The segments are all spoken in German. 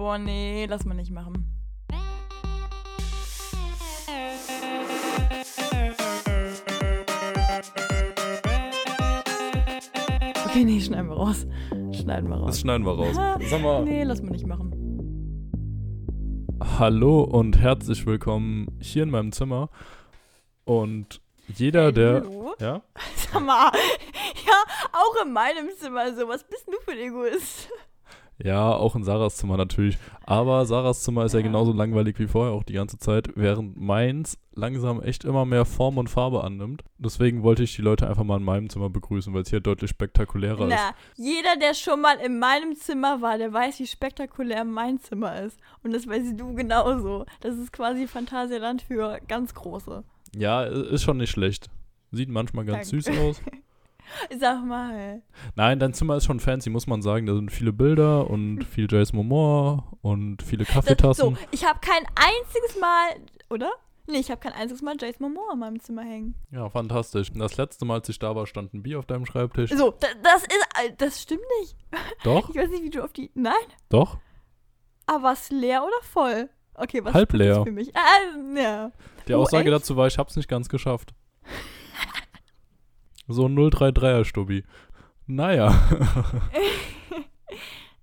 Boah, nee, lass mal nicht machen. Okay, nee, schneiden wir raus. Schneiden wir raus. Das schneiden wir raus. Sag mal, Nee, lass mal nicht machen. hallo und herzlich willkommen hier in meinem Zimmer. Und jeder, der. Hallo? Ja? Sag mal, ja, auch in meinem Zimmer so. Was bist du für ein Egoist? Ja, auch in Sarahs Zimmer natürlich. Aber Sarahs Zimmer ist ja Ja. genauso langweilig wie vorher auch die ganze Zeit, während meins langsam echt immer mehr Form und Farbe annimmt. Deswegen wollte ich die Leute einfach mal in meinem Zimmer begrüßen, weil es hier deutlich spektakulärer ist. Na, jeder, der schon mal in meinem Zimmer war, der weiß, wie spektakulär mein Zimmer ist. Und das weißt du genauso. Das ist quasi Phantasialand für ganz Große. Ja, ist schon nicht schlecht. Sieht manchmal ganz Danke. süß aus. Sag mal. Nein, dein Zimmer ist schon fancy, muss man sagen. Da sind viele Bilder und viel Jason Momoa und viele Das, so, Kaffeetassen. ich habe kein einziges Mal, oder? Nee, ich habe kein einziges Mal Jason Momoa in meinem Zimmer hängen. Ja, fantastisch. Das letzte Mal, als ich da war, stand ein Bier auf deinem Schreibtisch. So, da, das ist, äh, das stimmt nicht. Doch, Ich weiß nicht, wie du auf die, nein. doch. Aber war es leer oder voll? Okay, was Halb das leer. für mich? Ah, ja. Die Oh, Aussage echt? dazu war, ich hab's nicht ganz geschafft. So ein 033er Stubbi. Naja.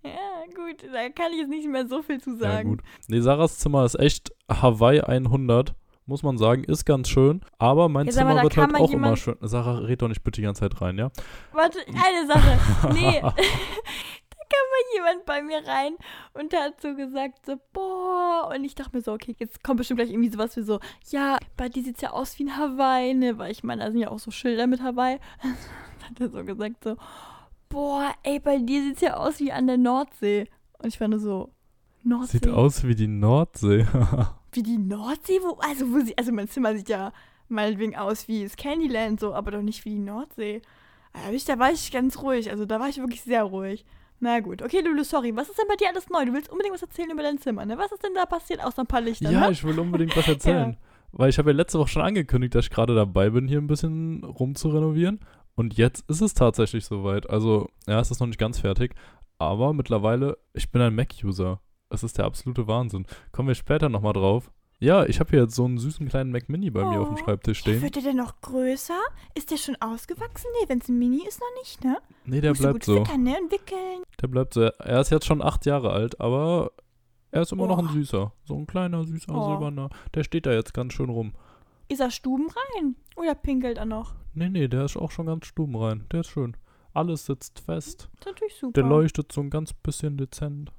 Ja, gut, da kann ich jetzt nicht mehr so viel zu ja, sagen. gut. Nee, Sarahs Zimmer ist echt Hawaii 100. Muss man sagen, ist ganz schön. Aber mein Ja, mal, Zimmer da wird halt auch immer schön. Sarah, red doch nicht bitte die ganze Zeit rein, ja? Warte, eine Sache. Nee. kam mal jemand bei mir rein und hat so gesagt, so, boah. Und ich dachte mir so, okay, jetzt kommt bestimmt gleich irgendwie sowas wie so, ja, bei dir sieht's ja aus wie ein Hawaii, ne? Weil ich meine, da sind ja auch so Schilder mit Hawaii. hat er so gesagt, so, boah, ey, bei dir sieht's ja aus wie an der Nordsee. Und ich war nur so, Nordsee? Sieht aus wie die Nordsee. Wie die Nordsee? Wo, also, wo sie, also mein Zimmer sieht ja meinetwegen aus wie das Candyland so, aber doch nicht wie die Nordsee. Da, ich, da war ich ganz ruhig, also da war ich wirklich sehr ruhig. Na gut, okay, Lulu, sorry. Was ist denn bei dir alles neu? Du willst unbedingt was erzählen über dein Zimmer, ne? Was ist denn da passiert, außer ein paar Lichter, ja, ne? ich will unbedingt was erzählen. Weil ich habe ja letzte Woche schon angekündigt, dass ich gerade dabei bin, hier ein bisschen rumzurenovieren. Und jetzt ist es tatsächlich soweit. Also, ja, es ist noch nicht ganz fertig. Aber mittlerweile, ich bin ein Mac-User. Es ist der absolute Wahnsinn. Kommen wir später nochmal drauf. Ja, ich habe hier jetzt so einen süßen kleinen Mac Mini bei mir auf dem Oh. Schreibtisch stehen. wird der denn noch größer? Ist der schon ausgewachsen? Nee, wenn es ein Mini ist, noch nicht, ne? Nee, der Musst bleibt so. füttern, ne? Entwickeln. Der bleibt so. Er ist jetzt schon acht Jahre alt, aber er ist immer noch ein Oh. süßer. So ein kleiner, süßer, Oh. silberner. Der steht da jetzt ganz schön rum. Ist er stubenrein? Oder pinkelt er noch? Nee, nee, der ist auch schon ganz stubenrein. Der ist schön. Alles sitzt fest. ist natürlich super. Der leuchtet so ein ganz bisschen dezent.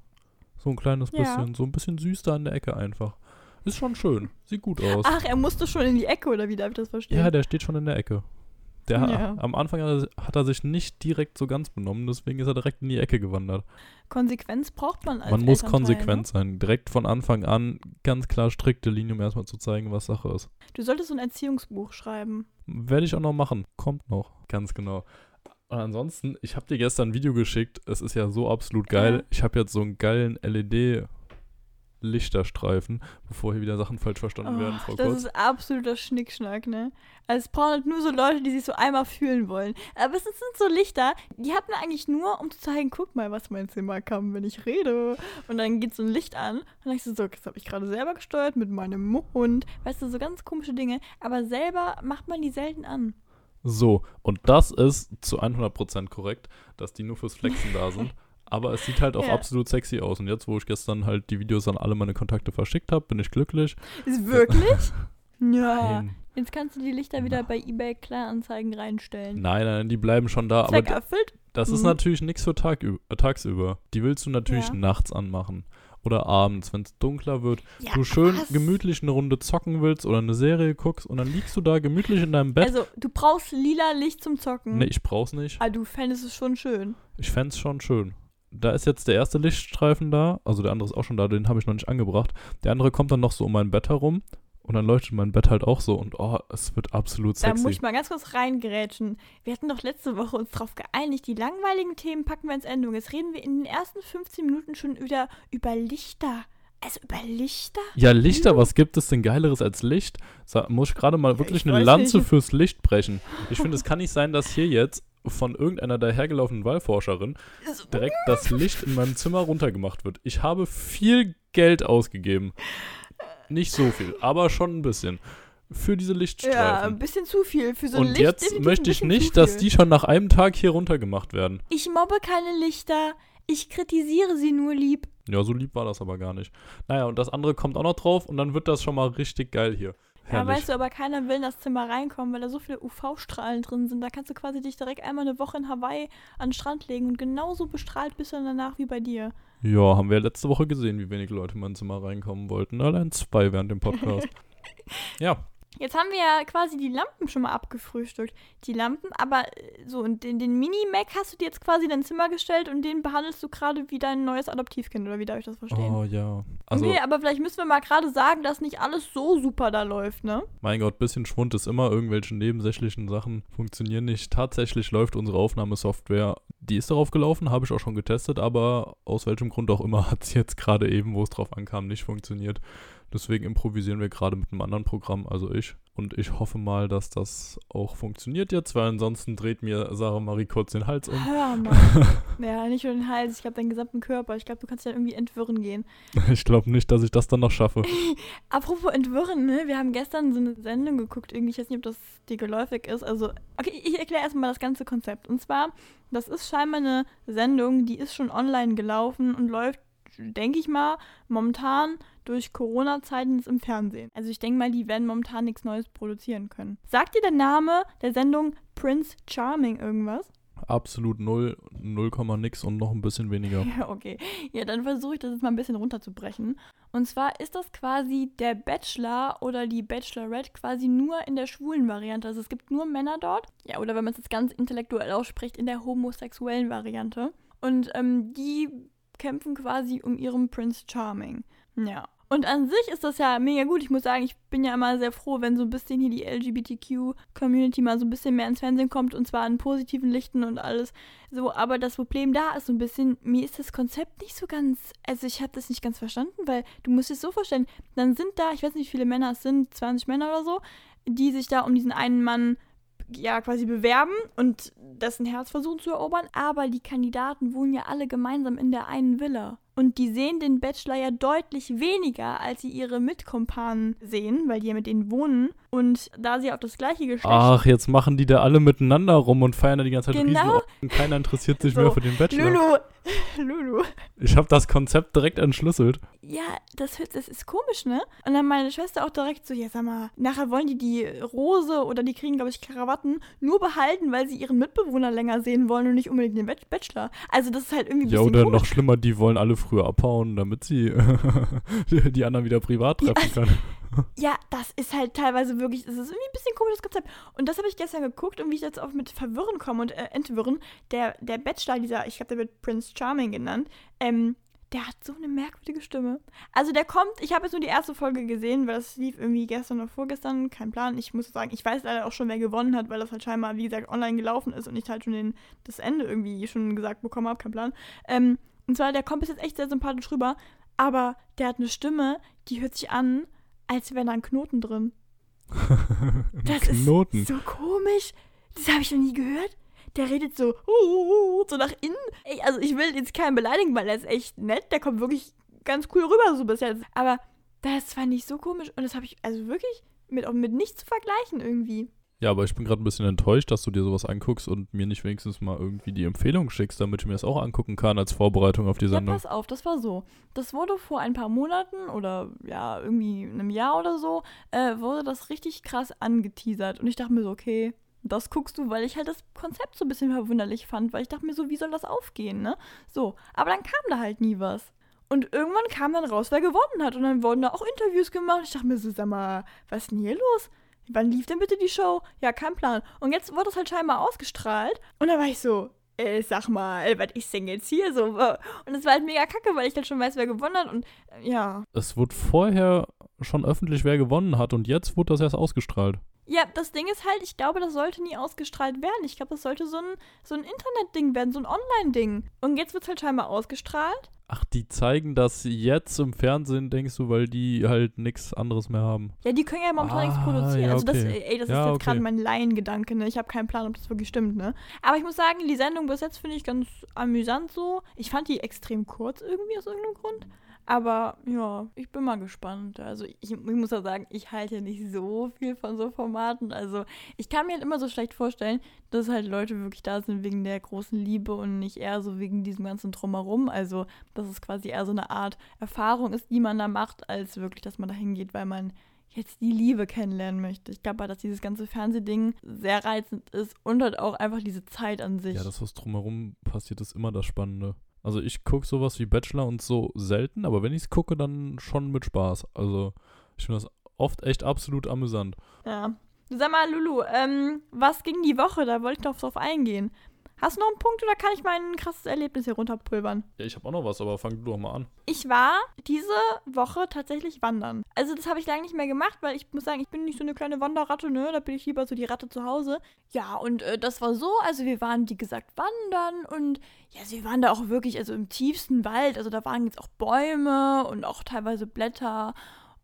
So ein kleines Ja. bisschen. So ein bisschen süß da in der Ecke einfach. Ist schon schön. Sieht gut aus. Ach, er musste schon in die Ecke, oder wie darf ich das verstehen? ja, der steht schon in der Ecke. Der, Ja. Am Anfang hat er, sich nicht direkt so ganz benommen, deswegen ist er direkt in die Ecke gewandert. Konsequenz braucht man als Man muss Elternteil, konsequent Ne? sein. Direkt von Anfang an ganz klar strikte Linie, um erstmal zu zeigen, was Sache ist. Du solltest so ein Erziehungsbuch schreiben. Werde ich auch noch machen. Kommt noch. Ganz genau. Und ansonsten, ich habe dir gestern ein Video geschickt. Es ist ja so absolut geil. Ja. Ich habe jetzt so einen geilen LED-Lichterstreifen, bevor hier wieder Sachen falsch verstanden werden, Frau Oh, das Kurz. ist absoluter Schnickschnack, ne? Also es brauchen halt nur so Leute, die sich so einmal fühlen wollen. Aber es sind so Lichter, die hat man eigentlich nur, um zu zeigen, guck mal, was mein Zimmer kann, wenn ich rede. Und dann geht so ein Licht an und dann denkst du so, das habe ich gerade selber gesteuert mit meinem Mund. Weißt du, so ganz komische Dinge. Aber selber macht man die selten an. So, und das ist zu 100% korrekt, dass die nur fürs Flexen da sind. Aber es sieht halt auch Ja. absolut sexy aus. Und jetzt, wo ich gestern halt die Videos an alle meine Kontakte verschickt habe, bin ich glücklich. Ist wirklich? ja. Nein, Jetzt kannst du die Lichter wieder bei eBay Kleinanzeigen reinstellen. nein, nein, die bleiben schon da. Aber Zweck erfüllt? Das ist Mhm. natürlich nichts für Tag, äh, tagsüber. Die willst du natürlich Ja. nachts anmachen. Oder abends, wenn es dunkler wird. Ja, du schön was? gemütlich eine Runde zocken willst oder eine Serie guckst und dann liegst du da gemütlich in deinem Bett. Also, du brauchst lila Licht zum Zocken. nee, ich brauch's nicht. Ah, du fändest es schon schön. Ich fänd's schon schön. Da ist jetzt der erste Lichtstreifen da, also der andere ist auch schon da, den habe ich noch nicht angebracht. Der andere kommt dann noch so um mein Bett herum und dann leuchtet mein Bett halt auch so und oh, es wird absolut Da sexy. muss ich mal ganz kurz reingrätschen. Wir hatten doch letzte Woche uns drauf geeinigt, die langweiligen Themen packen wir ins Ende. Und jetzt reden wir in den ersten 15 Minuten schon wieder über Lichter. Also über Lichter? Ja, Lichter, was gibt es denn Geileres als Licht? Sa muss ich gerade mal wirklich ich eine Lanze nicht. fürs Licht brechen. Ich finde, es kann nicht sein, dass hier jetzt von irgendeiner dahergelaufenen Wahlforscherin direkt das Licht in meinem Zimmer runtergemacht wird. Ich habe viel Geld ausgegeben. Nicht so viel, aber schon ein bisschen. Für diese Lichtstreifen. Ja, ein bisschen zu viel für so ein Und Licht. jetzt möchte ich nicht, dass die schon nach einem Tag hier runtergemacht werden. Ich mobbe keine Lichter. Ich kritisiere sie nur lieb. Ja, so lieb war das aber gar nicht. Naja, und das andere kommt auch noch drauf und dann wird das schon mal richtig geil hier. Ja, weißt du, aber keiner will in das Zimmer reinkommen, weil da so viele UV-Strahlen drin sind. Da kannst du quasi dich direkt einmal eine Woche in Hawaii an den Strand legen und genauso bestrahlt bist du dann danach wie bei dir. Ja, haben wir letzte Woche gesehen, wie wenig Leute in mein Zimmer reinkommen wollten. Allein zwei während dem Podcast. ja, Jetzt haben wir ja quasi die Lampen schon mal abgefrühstückt. Die Lampen, aber äh, so, und den, den Mini-Mac hast du dir jetzt quasi in dein Zimmer gestellt und den behandelst du gerade wie dein neues Adoptivkind, oder wie darf ich das verstehen? oh ja. Also, okay, aber vielleicht müssen wir mal gerade sagen, dass nicht alles so super da läuft, ne? mein Gott, bisschen Schwund ist immer. Irgendwelche nebensächlichen Sachen funktionieren nicht. Tatsächlich läuft unsere Aufnahmesoftware. Die ist darauf gelaufen, habe ich auch schon getestet, aber aus welchem Grund auch immer hat sie jetzt gerade eben, wo es drauf ankam, nicht funktioniert. Deswegen improvisieren wir gerade mit einem anderen Programm, also ich. Und ich hoffe mal, dass das auch funktioniert jetzt, weil ansonsten dreht mir Sarah Marie kurz den Hals um. Hör mal. ja, nicht nur den Hals, ich glaube deinen gesamten Körper. Ich glaube, du kannst ja irgendwie entwirren gehen. Ich glaube nicht, dass ich das dann noch schaffe. Apropos entwirren, ne? Wir haben gestern so eine Sendung geguckt, irgendwie, ich weiß nicht, ob das dir geläufig ist. Also, okay, ich erkläre erstmal das ganze Konzept. Und zwar, das ist scheinbar eine Sendung, die ist schon online gelaufen und läuft, denke ich mal, momentan durch Corona-Zeiten jetzt im Fernsehen. Also ich denke mal, die werden momentan nichts Neues produzieren können. Sagt dir der Name der Sendung Prince Charming irgendwas? Absolut null, 0, nix und noch ein bisschen weniger. Ja, okay. Ja, dann versuche ich das jetzt mal ein bisschen runterzubrechen. Und zwar ist das quasi der Bachelor oder die Bachelorette quasi nur in der schwulen Variante. Also es gibt nur Männer dort. Ja, oder wenn man es jetzt ganz intellektuell ausspricht, in der homosexuellen Variante. Und ähm, die kämpfen quasi um ihren Prince Charming. Ja. Und an sich ist das ja mega gut. Ich muss sagen, ich bin ja immer sehr froh, wenn so ein bisschen hier die LGBTQ-Community mal so ein bisschen mehr ins Fernsehen kommt und zwar in positiven Lichten und alles. So, aber das Problem da ist so ein bisschen, mir ist das Konzept nicht so ganz, also ich habe das nicht ganz verstanden, weil du musst es so vorstellen, dann sind da, ich weiß nicht, wie viele Männer es sind, 20 Männer oder so, die sich da um diesen einen Mann ja quasi bewerben und dessen Herz versuchen zu erobern, aber die Kandidaten wohnen ja alle gemeinsam in der einen Villa. Und die sehen den Bachelor ja deutlich weniger, als sie ihre Mitkompanen sehen, weil die ja mit denen wohnen. Und da sie auf das gleiche Geschlecht Ach, jetzt machen die da alle miteinander rum und feiern da die ganze Zeit Genau. Riesenorden. Keiner interessiert sich So, mehr für den Bachelor. Lulu, Lulu. Ich habe das Konzept direkt entschlüsselt. Ja, das, das ist komisch, ne? Und dann meine Schwester auch direkt so, ja, sag mal, nachher wollen die die Rose oder die kriegen, glaube ich, Krawatten nur behalten, weil sie ihren Mitbewohner länger sehen wollen und nicht unbedingt den Bach- Bachelor. Also das ist halt irgendwie ein Ja, oder komisch. noch schlimmer, die wollen alle früher abhauen, damit sie die anderen wieder privat treffen können. Ja, das ist halt teilweise wirklich, das ist irgendwie ein bisschen komisches Konzept. Und das habe ich gestern geguckt und wie ich jetzt auch mit Verwirren komme und äh, Entwirren, der, der Bachelor, dieser, ich glaube, der wird Prince Charming genannt, ähm, der hat so eine merkwürdige Stimme. Also der kommt, ich habe jetzt nur die erste Folge gesehen, weil das lief irgendwie gestern oder vorgestern, kein Plan. Ich muss sagen, ich weiß leider auch schon, wer gewonnen hat, weil das halt scheinbar, wie gesagt, online gelaufen ist und ich halt schon den, das Ende irgendwie schon gesagt bekommen habe, kein Plan. Ähm, und zwar, der kommt bis jetzt echt sehr sympathisch rüber, aber der hat eine Stimme, die hört sich an, als wäre da ein Knoten drin. Das Knoten. ist so komisch. Das habe ich noch nie gehört. Der redet so, uh, so nach innen. Ey, also ich will jetzt keinen beleidigen, weil er ist echt nett. Der kommt wirklich ganz cool rüber so bis jetzt. Aber das fand ich so komisch und das habe ich also wirklich mit, mit nichts zu vergleichen irgendwie. Ja, aber ich bin gerade ein bisschen enttäuscht, dass du dir sowas anguckst und mir nicht wenigstens mal irgendwie die Empfehlung schickst, damit ich mir das auch angucken kann als Vorbereitung auf die Ja, Sendung. pass auf, das war so. Das wurde vor ein paar Monaten oder ja, irgendwie einem Jahr oder so, äh, wurde das richtig krass angeteasert. Und ich dachte mir so, okay, das guckst du, weil ich halt das Konzept so ein bisschen verwunderlich fand, weil ich dachte mir so, wie soll das aufgehen, ne? So, aber dann kam da halt nie was. Und irgendwann kam dann raus, wer gewonnen hat. Und dann wurden da auch Interviews gemacht. Ich dachte mir so, sag mal, was ist denn hier los? Wann lief denn bitte die Show? Ja, kein Plan. Und jetzt wurde es halt scheinbar ausgestrahlt. Und dann war ich so, äh, sag mal, was ist denn jetzt hier so? Und es war halt mega kacke, weil ich dann schon weiß, wer gewonnen hat. Und äh, ja. Es wurde vorher schon öffentlich, wer gewonnen hat und jetzt wurde das erst ausgestrahlt. Ja, das Ding ist halt, ich glaube, das sollte nie ausgestrahlt werden. Ich glaube, das sollte so ein, so ein Internet-Ding werden, so ein Online-Ding. Und jetzt wird es halt scheinbar ausgestrahlt. Ach, die zeigen das jetzt im Fernsehen, denkst du, weil die halt nichts anderes mehr haben. Ja, die können ja momentan nichts Ah, produzieren. ja, Also das, okay. ey, das Ja, ist jetzt okay. gerade mein Laiengedanke, ne? Ich habe keinen Plan, ob das wirklich stimmt, ne? Aber ich muss sagen, die Sendung bis jetzt finde ich ganz amüsant so. Ich fand die extrem kurz irgendwie aus irgendeinem Grund. Aber ja, ich bin mal gespannt. Also ich, ich muss ja sagen, ich halte ja nicht so viel von so Formaten. Also ich kann mir halt immer so schlecht vorstellen, dass halt Leute wirklich da sind wegen der großen Liebe und nicht eher so wegen diesem ganzen Drumherum. Also dass es quasi eher so eine Art Erfahrung ist, die man da macht, als wirklich, dass man da hingeht, weil man jetzt die Liebe kennenlernen möchte. Ich glaube, dass dieses ganze Fernsehding sehr reizend ist und halt auch einfach diese Zeit an sich. Ja, das, was drumherum passiert, ist immer das Spannende. Also ich gucke sowas wie Bachelor und so selten, aber wenn ich es gucke, dann schon mit Spaß. Also ich finde das oft echt absolut amüsant. Ja. Sag mal, Lulu, ähm, was ging die Woche? Da wollte ich noch drauf eingehen. Hast du noch einen Punkt oder kann ich mein krasses Erlebnis hier runterpulvern? Ja, ich habe auch noch was, aber fang du doch mal an. Ich war diese Woche tatsächlich wandern. Also das habe ich lange nicht mehr gemacht, weil ich muss sagen, ich bin nicht so eine kleine Wanderratte, ne? Da bin ich lieber so die Ratte zu Hause. Ja, und äh, das war so, also wir waren, wie gesagt, wandern und ja, sie waren da auch wirklich, also im tiefsten Wald. Also da waren jetzt auch Bäume und auch teilweise Blätter.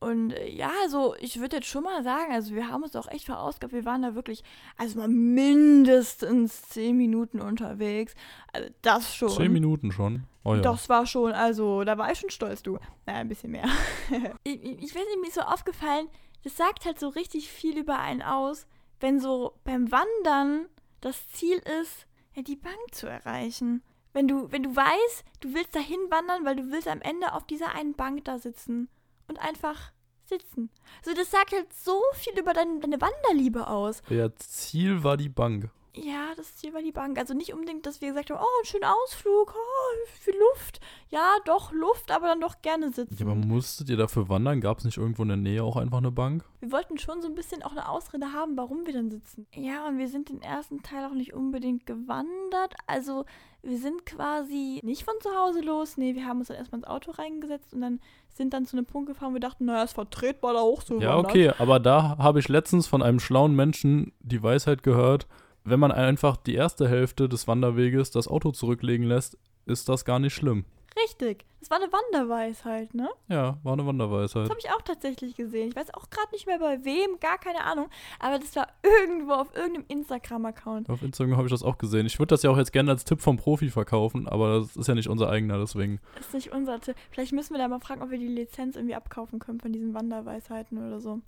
Und äh, ja, also ich würde jetzt schon mal sagen, also wir haben uns auch echt verausgabt. Wir waren da wirklich, also mal mindestens zehn Minuten unterwegs. Also das schon. Zehn Minuten schon. Oh ja. Das war schon, also da war ich schon stolz, du. Naja, ein bisschen mehr. ich, ich ich weiß nicht, mir ist so aufgefallen, das sagt halt so richtig viel über einen aus, wenn so beim Wandern das Ziel ist, ja, die Bank zu erreichen. Wenn du, wenn du weißt, du willst dahin wandern, weil du willst am Ende auf dieser einen Bank da sitzen und einfach sitzen. So, das sagt halt so viel über dein, deine Wanderliebe aus. Ja, Ziel war die Bank. Ja, das Ziel war die Bank. Also nicht unbedingt, dass wir gesagt haben, oh, ein schöner Ausflug, oh, viel Luft. Ja, doch Luft, aber dann doch gerne sitzen. Ja, aber musstet ihr dafür wandern? Gab es nicht irgendwo in der Nähe auch einfach eine Bank? wir wollten schon so ein bisschen auch eine Ausrede haben, warum wir dann sitzen. Ja, und wir sind den ersten Teil auch nicht unbedingt gewandert. Also wir sind quasi nicht von zu Hause los. Nee, wir haben uns dann erstmal ins Auto reingesetzt und dann sind dann zu einem Punkt gefahren, wo wir dachten, naja, ist vertretbar da hoch zu Ja, okay, aber da habe ich letztens von einem schlauen Menschen die Weisheit gehört, wenn man einfach die erste Hälfte des Wanderweges das Auto zurücklegen lässt, ist das gar nicht schlimm. Richtig. Das war eine Wanderweisheit, ne? Ja, war eine Das Wanderweisheit. habe ich auch tatsächlich gesehen. Ich weiß auch gerade nicht mehr bei wem, gar keine Ahnung. Aber das war irgendwo auf irgendeinem Instagram-Account. Auf Instagram habe ich das auch gesehen. Ich würde das ja auch jetzt gerne als Tipp vom Profi verkaufen, aber das ist ja nicht unser eigener, deswegen. Das ist nicht unser Tipp. Vielleicht müssen wir da mal fragen, ob wir die Lizenz irgendwie abkaufen können von diesen Wanderweisheiten oder so.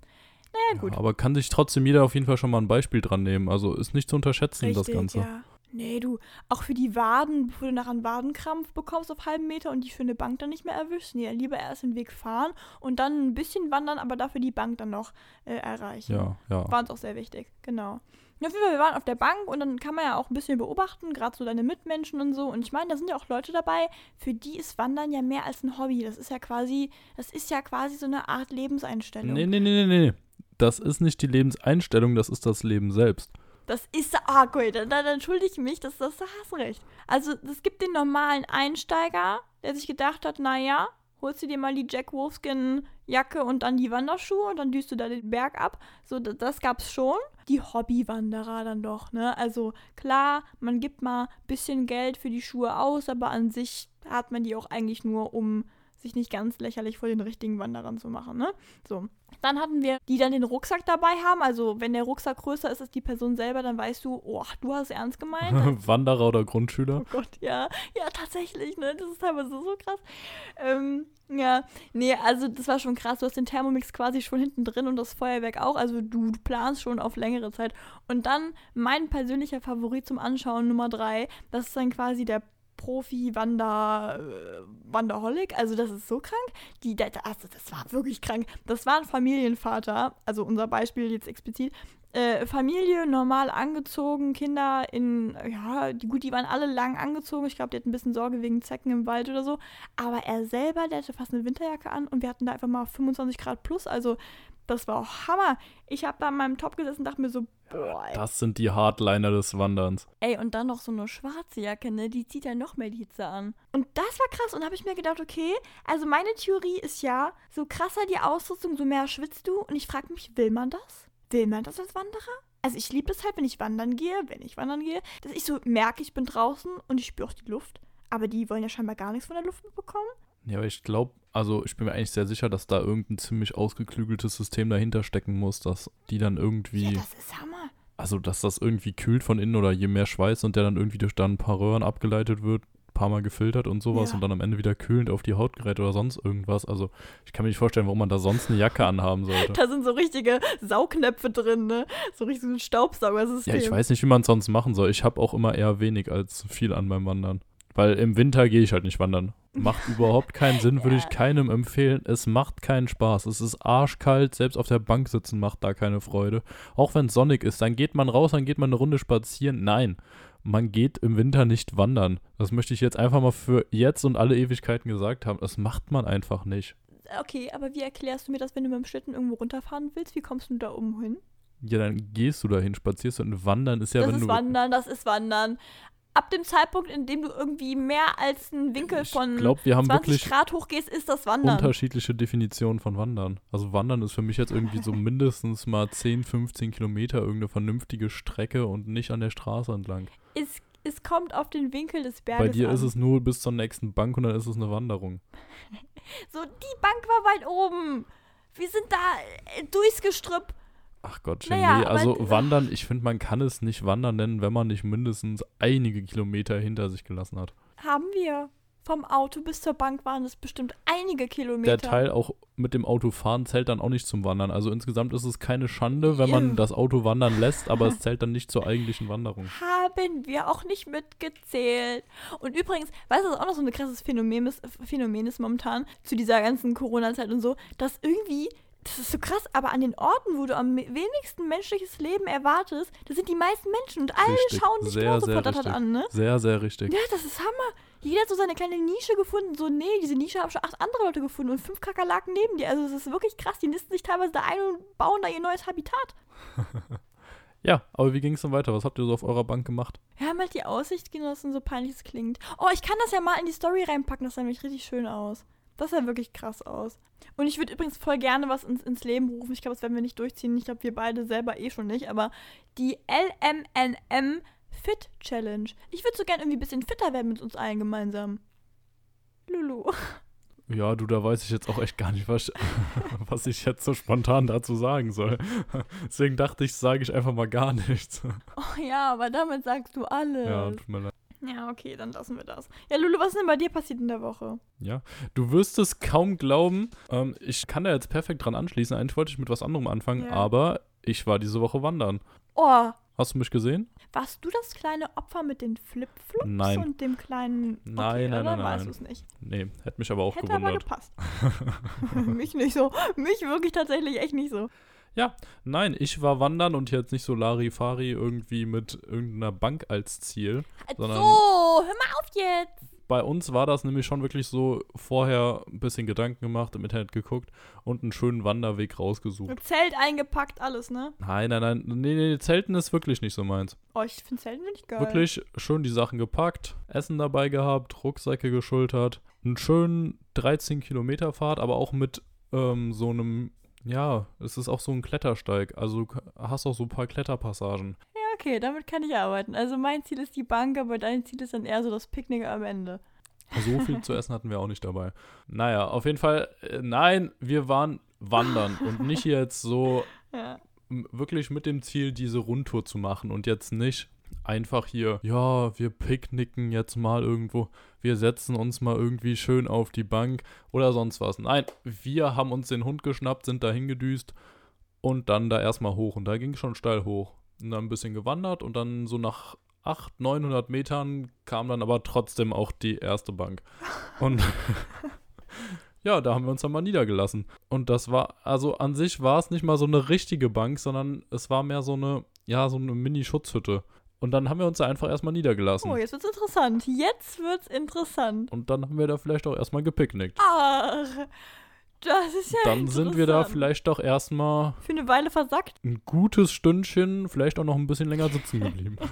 Naja, gut. Ja, aber kann sich trotzdem jeder auf jeden Fall schon mal ein Beispiel dran nehmen. Also ist nicht zu unterschätzen, das Ganze. ja. Nee, du, auch für die Waden, bevor du nachher einen Wadenkrampf bekommst auf halben Meter und die schöne Bank dann nicht mehr erwischst. Nee, lieber erst den Weg fahren und dann ein bisschen wandern, aber dafür die Bank dann noch äh, erreichen. Ja, ja. War uns auch sehr wichtig, genau. Ja, auf jeden Fall, wir waren auf der Bank und dann kann man ja auch ein bisschen beobachten, gerade so deine Mitmenschen und so. Und ich meine, da sind ja auch Leute dabei, für die ist Wandern ja mehr als ein Hobby. Das ist ja quasi, das ist ja quasi so eine Art Lebenseinstellung. Nee, nee, nee, nee, nee. Das ist nicht die Lebenseinstellung, das ist das Leben selbst. Das ist, ah, gut, dann, dann entschuldige ich mich, dass das, da hast recht. Also, es gibt den normalen Einsteiger, der sich gedacht hat, naja, holst du dir mal die Jack Wolfskin Jacke und dann die Wanderschuhe und dann düst du da den Berg ab. So, das, das gab's schon. Die Hobbywanderer dann doch, ne? Also, klar, man gibt mal ein bisschen Geld für die Schuhe aus, aber an sich hat man die auch eigentlich nur, um sich nicht ganz lächerlich vor den richtigen Wanderern zu machen, ne? So. Dann hatten wir, die dann den Rucksack dabei haben. Also, wenn der Rucksack größer ist als die Person selber, dann weißt du, oh, du hast es ernst gemeint. Wanderer oder Grundschüler. Oh Gott, ja. Ja, tatsächlich, ne? Das ist teilweise so, so krass. Ähm, ja, nee, also das war schon krass. Du hast den Thermomix quasi schon hinten drin und das Feuerwerk auch. Also du, du planst schon auf längere Zeit. Und dann mein persönlicher Favorit zum Anschauen, Nummer drei, das ist dann quasi der Profi-Wander, äh, Wanderholic, also das ist so krank. Die, also das war wirklich krank. Das war ein Familienvater, also unser Beispiel jetzt explizit, äh, Familie normal angezogen, Kinder in, ja, die, gut, die waren alle lang angezogen. Ich glaube, die hatten ein bisschen Sorge wegen Zecken im Wald oder so. Aber er selber, der hatte fast eine Winterjacke an und wir hatten da einfach mal 25 Grad plus. Also, das war auch Hammer. Ich habe da in meinem Top gesessen und dachte mir so, boah, ey. Das sind die Hardliner des Wanderns. Ey, und dann noch so eine schwarze Jacke, ne? Die zieht ja noch mehr die Hitze an. Und das war krass. Und da habe ich mir gedacht, okay, also meine Theorie ist ja, so krasser die Ausrüstung, so mehr schwitzt du. Und ich frage mich, will man das? will man das als Wanderer? Also ich liebe das halt, wenn ich wandern gehe, wenn ich wandern gehe, dass ich so merke, ich bin draußen und ich spüre auch die Luft. Aber die wollen ja scheinbar gar nichts von der Luft mitbekommen. Ja, aber ich glaube, also ich bin mir eigentlich sehr sicher, dass da irgendein ziemlich ausgeklügeltes System dahinter stecken muss, dass die dann irgendwie. Ja, das ist Hammer. Also, dass das irgendwie kühlt von innen oder je mehr Schweiß und der dann irgendwie durch dann ein paar Röhren abgeleitet wird, ein paar Mal gefiltert und sowas Ja. und dann am Ende wieder kühlend auf die Haut gerät oder sonst irgendwas. Also, ich kann mir nicht vorstellen, warum man da sonst eine Jacke anhaben sollte. Da sind so richtige Saugnäpfe drin, ne? So richtig so ein Staubsaugersystem. Ja, ich weiß nicht, wie man es sonst machen soll. Ich habe auch immer eher wenig als viel an beim Wandern. Weil im Winter gehe ich halt nicht wandern. Macht überhaupt keinen Sinn, würde ich Ja. keinem empfehlen. Es macht keinen Spaß. Es ist arschkalt, selbst auf der Bank sitzen macht da keine Freude. Auch wenn es sonnig ist, dann geht man raus, dann geht man eine Runde spazieren. Nein, man geht im Winter nicht wandern. Das möchte ich jetzt einfach mal für jetzt und alle Ewigkeiten gesagt haben. Das macht man einfach nicht. Okay, aber wie erklärst du mir das, wenn du mit dem Schlitten irgendwo runterfahren willst? Wie kommst du da oben hin? Ja, dann gehst du dahin, spazierst du und wandern ist ja, das wenn ist du. Wandern, das ist Wandern. Ab dem Zeitpunkt, in dem du irgendwie mehr als einen Winkel von haben 20 wirklich Grad hochgehst, ist das Wandern. unterschiedliche Definitionen von Wandern. Also Wandern ist für mich jetzt irgendwie so mindestens mal 10, 15 Kilometer irgendeine vernünftige Strecke und nicht an der Straße entlang. Es, es kommt auf den Winkel des Berges Bei dir an. ist es nur bis zur nächsten Bank und dann ist es eine Wanderung. So, die Bank war weit oben. Wir sind da äh, durchs Gestrüpp. Ach Gott, Naja, nee, aber- also Wandern, ich finde, man kann es nicht Wandern nennen, wenn man nicht mindestens einige Kilometer hinter sich gelassen hat. Haben wir. Vom Auto bis zur Bank waren es bestimmt einige Kilometer. Der Teil auch mit dem Auto fahren zählt dann auch nicht zum Wandern. Also insgesamt ist es keine Schande, wenn man das Auto wandern lässt, aber es zählt dann nicht zur eigentlichen Wanderung. Haben wir auch nicht mitgezählt. Und übrigens, weißt du, was auch noch so ein krasses Phänomen ist, Phänomen ist momentan zu dieser ganzen Corona-Zeit und so, dass irgendwie, das ist so krass, aber an den Orten, wo du am wenigsten menschliches Leben erwartest, da sind die meisten Menschen und alle Richtig. schauen dich Sehr, sehr richtig. an, ne? Sehr, sehr richtig. Ja, das ist Hammer. Jeder hat so seine kleine Nische gefunden. So, nee, diese Nische haben schon acht andere Leute gefunden und fünf Kakerlaken neben dir. Also, es ist wirklich krass. Die nisten sich teilweise da ein und bauen da ihr neues Habitat. Ja, aber wie ging es denn weiter? Was habt ihr so auf eurer Bank gemacht? Wir haben halt die Aussicht genossen, so peinlich es klingt. Oh, ich kann das ja mal in die Story reinpacken. Das sah nämlich richtig schön aus. Das sah wirklich krass aus. Und ich würde übrigens voll gerne was ins, ins Leben rufen. Ich glaube, das werden wir nicht durchziehen. Ich glaube, wir beide selber eh schon nicht. Aber die LMNM Fit Challenge. Ich würde so gerne irgendwie ein bisschen fitter werden mit uns allen gemeinsam. Lulu. Ja, du, da weiß ich jetzt auch echt gar nicht, was, was ich jetzt so spontan dazu sagen soll. Deswegen dachte ich, sage ich einfach mal gar nichts. Oh ja, aber damit sagst du alles. Ja, tut mir leid. Ja, okay, dann lassen wir das. Ja, Lulu, was ist denn bei dir passiert in der Woche? Ja, du wirst es kaum glauben. Ähm, ich kann da jetzt perfekt dran anschließen. Eigentlich wollte ich mit was anderem anfangen, Ja. aber ich war diese Woche wandern. Oh, Hast du mich gesehen? warst du das kleine Opfer mit den Flipflops Nein. und dem kleinen... Okay, Nein, nein, dann nein, weißt nein. du es nicht. Nee, hätte mich aber auch Hätte aber gewundert. gepasst. Mich nicht so. Mich wirklich tatsächlich echt nicht so. Nein, ich war wandern und jetzt nicht so Larifari irgendwie mit irgendeiner Bank als Ziel. Sondern- so, hör mal auf jetzt. Bei uns war das nämlich schon wirklich so vorher ein bisschen Gedanken gemacht, im Internet geguckt und einen schönen Wanderweg rausgesucht. Mit Zelt eingepackt, alles, ne? Nein, nein, nein, nee, nee, Zelten ist wirklich nicht so meins. Oh, ich finde Zelten wirklich geil. Wirklich schön die Sachen gepackt, Essen dabei gehabt, Rucksäcke geschultert, einen schönen 13 Kilometer Fahrt, aber auch mit ähm, so einem, ja, es ist auch so ein Klettersteig, also du hast auch so ein paar Kletterpassagen. Ja, okay, damit kann ich arbeiten. Also mein Ziel ist die Bank, aber dein Ziel ist dann eher so das Picknick am Ende. So viel zu essen hatten wir auch nicht dabei. Naja, auf jeden Fall, äh, nein, wir waren wandern und nicht jetzt so Ja. wirklich mit dem Ziel, diese Rundtour zu machen und jetzt nicht einfach hier, ja, wir picknicken jetzt mal irgendwo, wir setzen uns mal irgendwie schön auf die Bank oder sonst was. Nein, wir haben uns den Hund geschnappt, sind da hingedüst und dann da erstmal hoch und da ging es schon steil hoch. Und dann ein bisschen gewandert und dann so nach 800, 900 Metern kam dann aber trotzdem auch die erste Bank. Und ja, da haben wir uns dann mal niedergelassen. Und das war, also an sich war es nicht mal so eine richtige Bank, sondern es war mehr so eine, ja, so eine Mini-Schutzhütte. Und dann haben wir uns da einfach erstmal niedergelassen. Oh, jetzt wird's interessant. Jetzt wird's interessant. Und dann haben wir da vielleicht auch erstmal gepicknickt. Ach, das ist ja Dann sind wir da vielleicht doch erstmal Für eine Weile versackt. ein gutes Stündchen, vielleicht auch noch ein bisschen länger sitzen geblieben.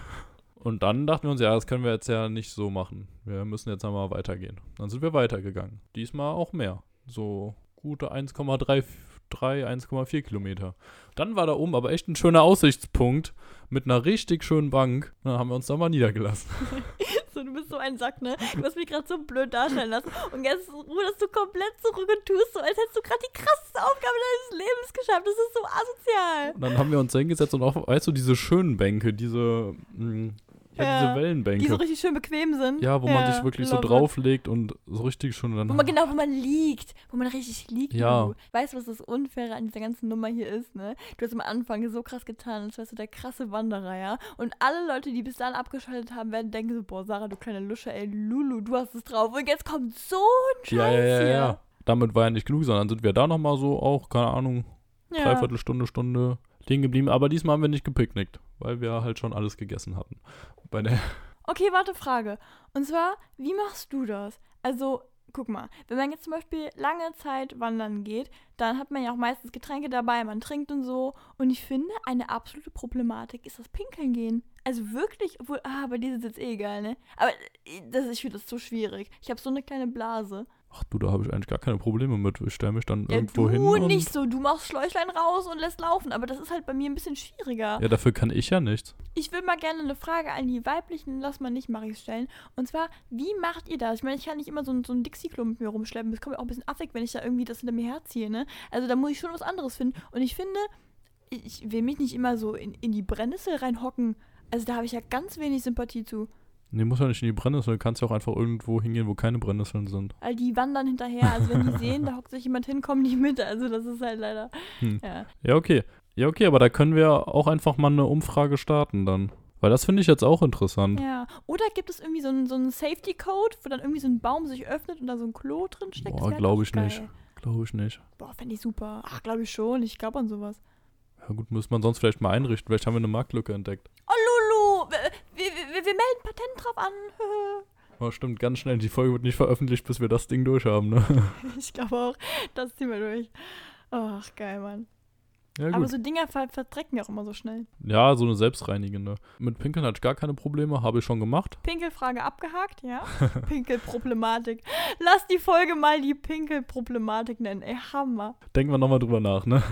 Und dann dachten wir uns, ja, das können wir jetzt ja nicht so machen. Wir müssen jetzt einmal weitergehen. Dann sind wir weitergegangen. Diesmal auch mehr. So gute 1,3 1,3, 1,4 Kilometer. Dann war da oben aber echt ein schöner Aussichtspunkt mit einer richtig schönen Bank. Dann haben wir uns da mal niedergelassen. so, du bist so ein Sack, ne? Du hast mich gerade so blöd darstellen lassen. Und jetzt ruderst du komplett zurück und tust so, als hättest du gerade die krasseste Aufgabe deines Lebens geschafft. Das ist so asozial. Und dann haben wir uns da hingesetzt und auch, weißt du, diese schönen Bänke, diese, mh, ja, Ja, diese Wellenbänke. Die so richtig schön bequem sind. ja, wo man sich wirklich so drauflegt und so richtig schon dann. Wo man genau, wo man liegt. Wo man richtig liegt. Ja. Du. Weißt du, was das Unfaire an dieser ganzen Nummer hier ist, ne? Du hast am Anfang so krass getan, als wärst du der krasse Wanderer, ja? Und alle Leute, die bis dahin abgeschaltet haben, werden denken so, boah, Sarah, du kleine Lusche, ey, Lulu, du hast es drauf. Und jetzt kommt so ein Scheiß ja, ja, ja, hier. ja. Damit war ja nicht genug, sondern sind wir da nochmal so auch, keine Ahnung, Ja. Dreiviertelstunde, Stunde liegen geblieben. Aber diesmal haben wir nicht gepicknickt, weil wir halt schon alles gegessen hatten. Bei der Okay, warte, Frage. Und zwar, wie machst du das? Also, guck mal, wenn man jetzt zum Beispiel lange Zeit wandern geht, dann hat man ja auch meistens Getränke dabei, man trinkt und so. Und ich finde, eine absolute Problematik ist das Pinkeln gehen. Also wirklich, obwohl, ah, bei dir ist es jetzt eh egal, ne? Aber äh, das, ich finde das so schwierig. Ich habe so eine kleine Blase. Ach du, da habe ich eigentlich gar keine Probleme mit. Ich stelle mich dann Ja, irgendwo du hin. Und, nicht so. Du machst Schläuchlein raus und lässt laufen. Aber das ist halt bei mir ein bisschen schwieriger. Ja, dafür kann ich ja nichts. Ich will mal gerne eine Frage an die weiblichen, lass mal nicht Maris stellen. Und zwar, wie macht ihr das? Ich meine, ich kann nicht immer so, ein- so einen Dixie-Klo mit mir rumschleppen. Das kommt mir auch ein bisschen affig, wenn ich da irgendwie das hinter mir herziehe, ne? Also da muss ich schon was anderes finden. Und ich finde, ich will mich nicht immer so in, in die Brennnessel reinhocken. Also da habe ich ja ganz wenig Sympathie zu. Nee, muss ja nicht in die Brennnessel. Du kannst ja auch einfach irgendwo hingehen, wo keine Brennnesseln sind. Weil die wandern hinterher. Also wenn die sehen, da hockt sich jemand hin, kommen die mit. Also das ist halt leider. Hm. Ja. Ja, okay. Ja, okay, aber da können wir auch einfach mal eine Umfrage starten dann. Weil das finde ich jetzt auch interessant. ja. Oder gibt es irgendwie so einen, so einen Safety-Code, wo dann irgendwie so ein Baum sich öffnet und da so ein Klo drin steckt? Boah, wär glaub doch ich nicht. geil. Glaube ich nicht. Boah, fände ich super. Ach, glaube ich schon. Ich glaube an sowas. Ja gut, müsste man sonst vielleicht mal einrichten. Vielleicht haben wir eine Marktlücke entdeckt. Oh, Lulu! Wir, wir, wir, wir melden Patent drauf an. Oh, stimmt, ganz schnell. Die Folge wird nicht veröffentlicht, bis wir das Ding durchhaben, ne? ich glaube auch, das ziehen wir durch. Ach, geil, Mann. Ja, Aber so Dinger ver verdrecken ja auch immer so schnell. Ja, so eine selbstreinigende. Mit Pinkeln hatte ich gar keine Probleme, habe ich schon gemacht. Pinkelfrage abgehakt, ja? Pinkelproblematik. Lass die Folge mal die Pinkelproblematik nennen. Ey, Hammer. Denken wir nochmal drüber nach, ne?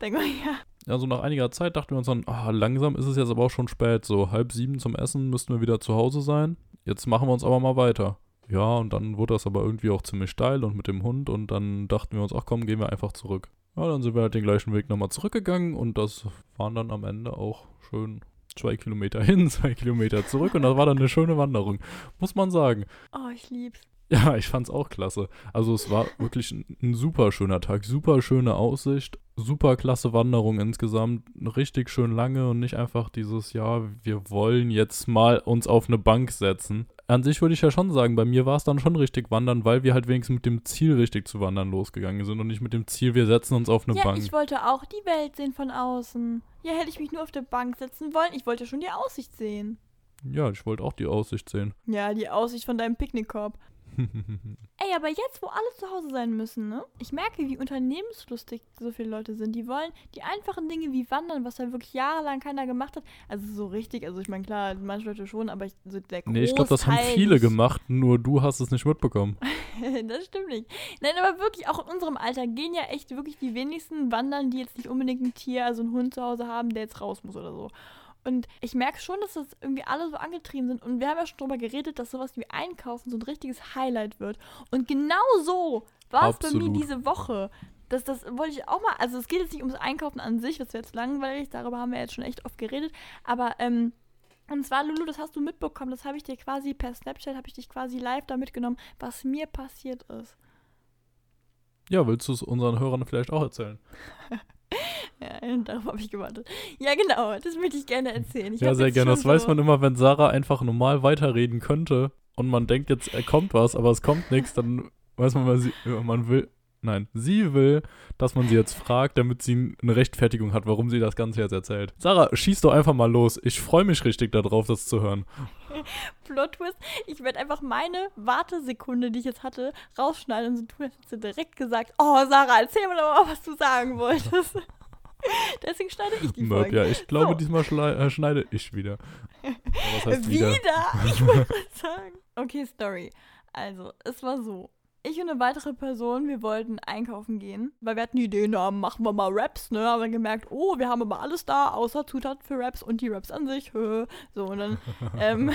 Denk mal, ja. Ja, so nach einiger Zeit dachten wir uns dann, ah, langsam ist es jetzt aber auch schon spät. So halb sieben zum Essen müssten wir wieder zu Hause sein. Jetzt machen wir uns aber mal weiter. Ja, und dann wurde das aber irgendwie auch ziemlich steil und mit dem Hund und dann dachten wir uns, ach komm, gehen wir einfach zurück. Ja, dann sind wir halt den gleichen Weg nochmal zurückgegangen und das waren dann am Ende auch schön zwei Kilometer hin, zwei Kilometer zurück und das war dann eine schöne Wanderung, muss man sagen. Oh, ich lieb's. Ja, ich fand's auch klasse. Also es war wirklich ein, ein super schöner Tag, super schöne Aussicht, super klasse Wanderung insgesamt, richtig schön lange und nicht einfach dieses, ja, wir wollen jetzt mal uns auf eine Bank setzen. An sich würde ich ja schon sagen, bei mir war es dann schon richtig wandern, weil wir halt wenigstens mit dem Ziel richtig zu wandern losgegangen sind und nicht mit dem Ziel, wir setzen uns auf eine ja, Bank. ich wollte auch die Welt sehen von außen. Ja, hätte ich mich nur auf der Bank setzen wollen. Ich wollte schon die Aussicht sehen. Ja, ich wollte auch die Aussicht sehen. Ja, die Aussicht von deinem Picknickkorb. Ey, aber jetzt, wo alle zu Hause sein müssen, ne? Ich merke, wie unternehmenslustig so viele Leute sind. Die wollen die einfachen Dinge wie Wandern, was ja wirklich jahrelang keiner gemacht hat. Also so richtig, also ich meine, klar, manche Leute schon, aber ich, so der nee, ich glaube, das haben Großteil viele gemacht, nur du hast es nicht mitbekommen. das stimmt nicht. Nein, aber wirklich, auch in unserem Alter gehen ja echt wirklich die wenigsten wandern, die jetzt nicht unbedingt ein Tier, also einen Hund zu Hause haben, der jetzt raus muss oder so. Und ich merke schon, dass das irgendwie alle so angetrieben sind. Und wir haben ja schon drüber geredet, dass sowas wie Einkaufen so ein richtiges Highlight wird. Und genau so war es bei mir diese Woche. Das, das wollte ich auch mal, also es geht jetzt nicht ums Einkaufen an sich, das wäre jetzt langweilig, darüber haben wir jetzt schon echt oft geredet. Aber, ähm, und zwar, Lulu, das hast du mitbekommen, das habe ich dir quasi per Snapchat, habe ich dich quasi live da mitgenommen, was mir passiert ist. Ja, willst du es unseren Hörern vielleicht auch erzählen? Ja, darauf habe ich gewartet. Ja, genau, das möchte ich gerne erzählen. Ich ja, sehr gerne. Das weiß so- man immer, wenn Sarah einfach normal weiterreden könnte und man denkt jetzt, er kommt was, aber es kommt nichts, dann weiß man, was sie, man will. Nein, sie will, dass man sie jetzt fragt, damit sie eine Rechtfertigung hat, warum sie das Ganze jetzt erzählt. Sarah, schieß doch einfach mal los. Ich freue mich richtig darauf, das zu hören. Plot Twist. Ich werde einfach meine Wartesekunde, die ich jetzt hatte, rausschneiden und so tun, du direkt gesagt, oh Sarah, erzähl mir doch mal, was du sagen wolltest. Deswegen schneide ich die Möp, Folge. ja, ich glaube, So. diesmal äh, schneide ich wieder. Wieder? wieder? Ich wollte sagen. Okay, Story. Also, es war so. Ich und eine weitere Person, wir wollten einkaufen gehen, weil wir hatten die Idee, na, machen wir mal Raps, ne? Haben dann gemerkt, oh, wir haben aber alles da, außer Zutaten für Raps und die Raps an sich. So, und dann, ähm,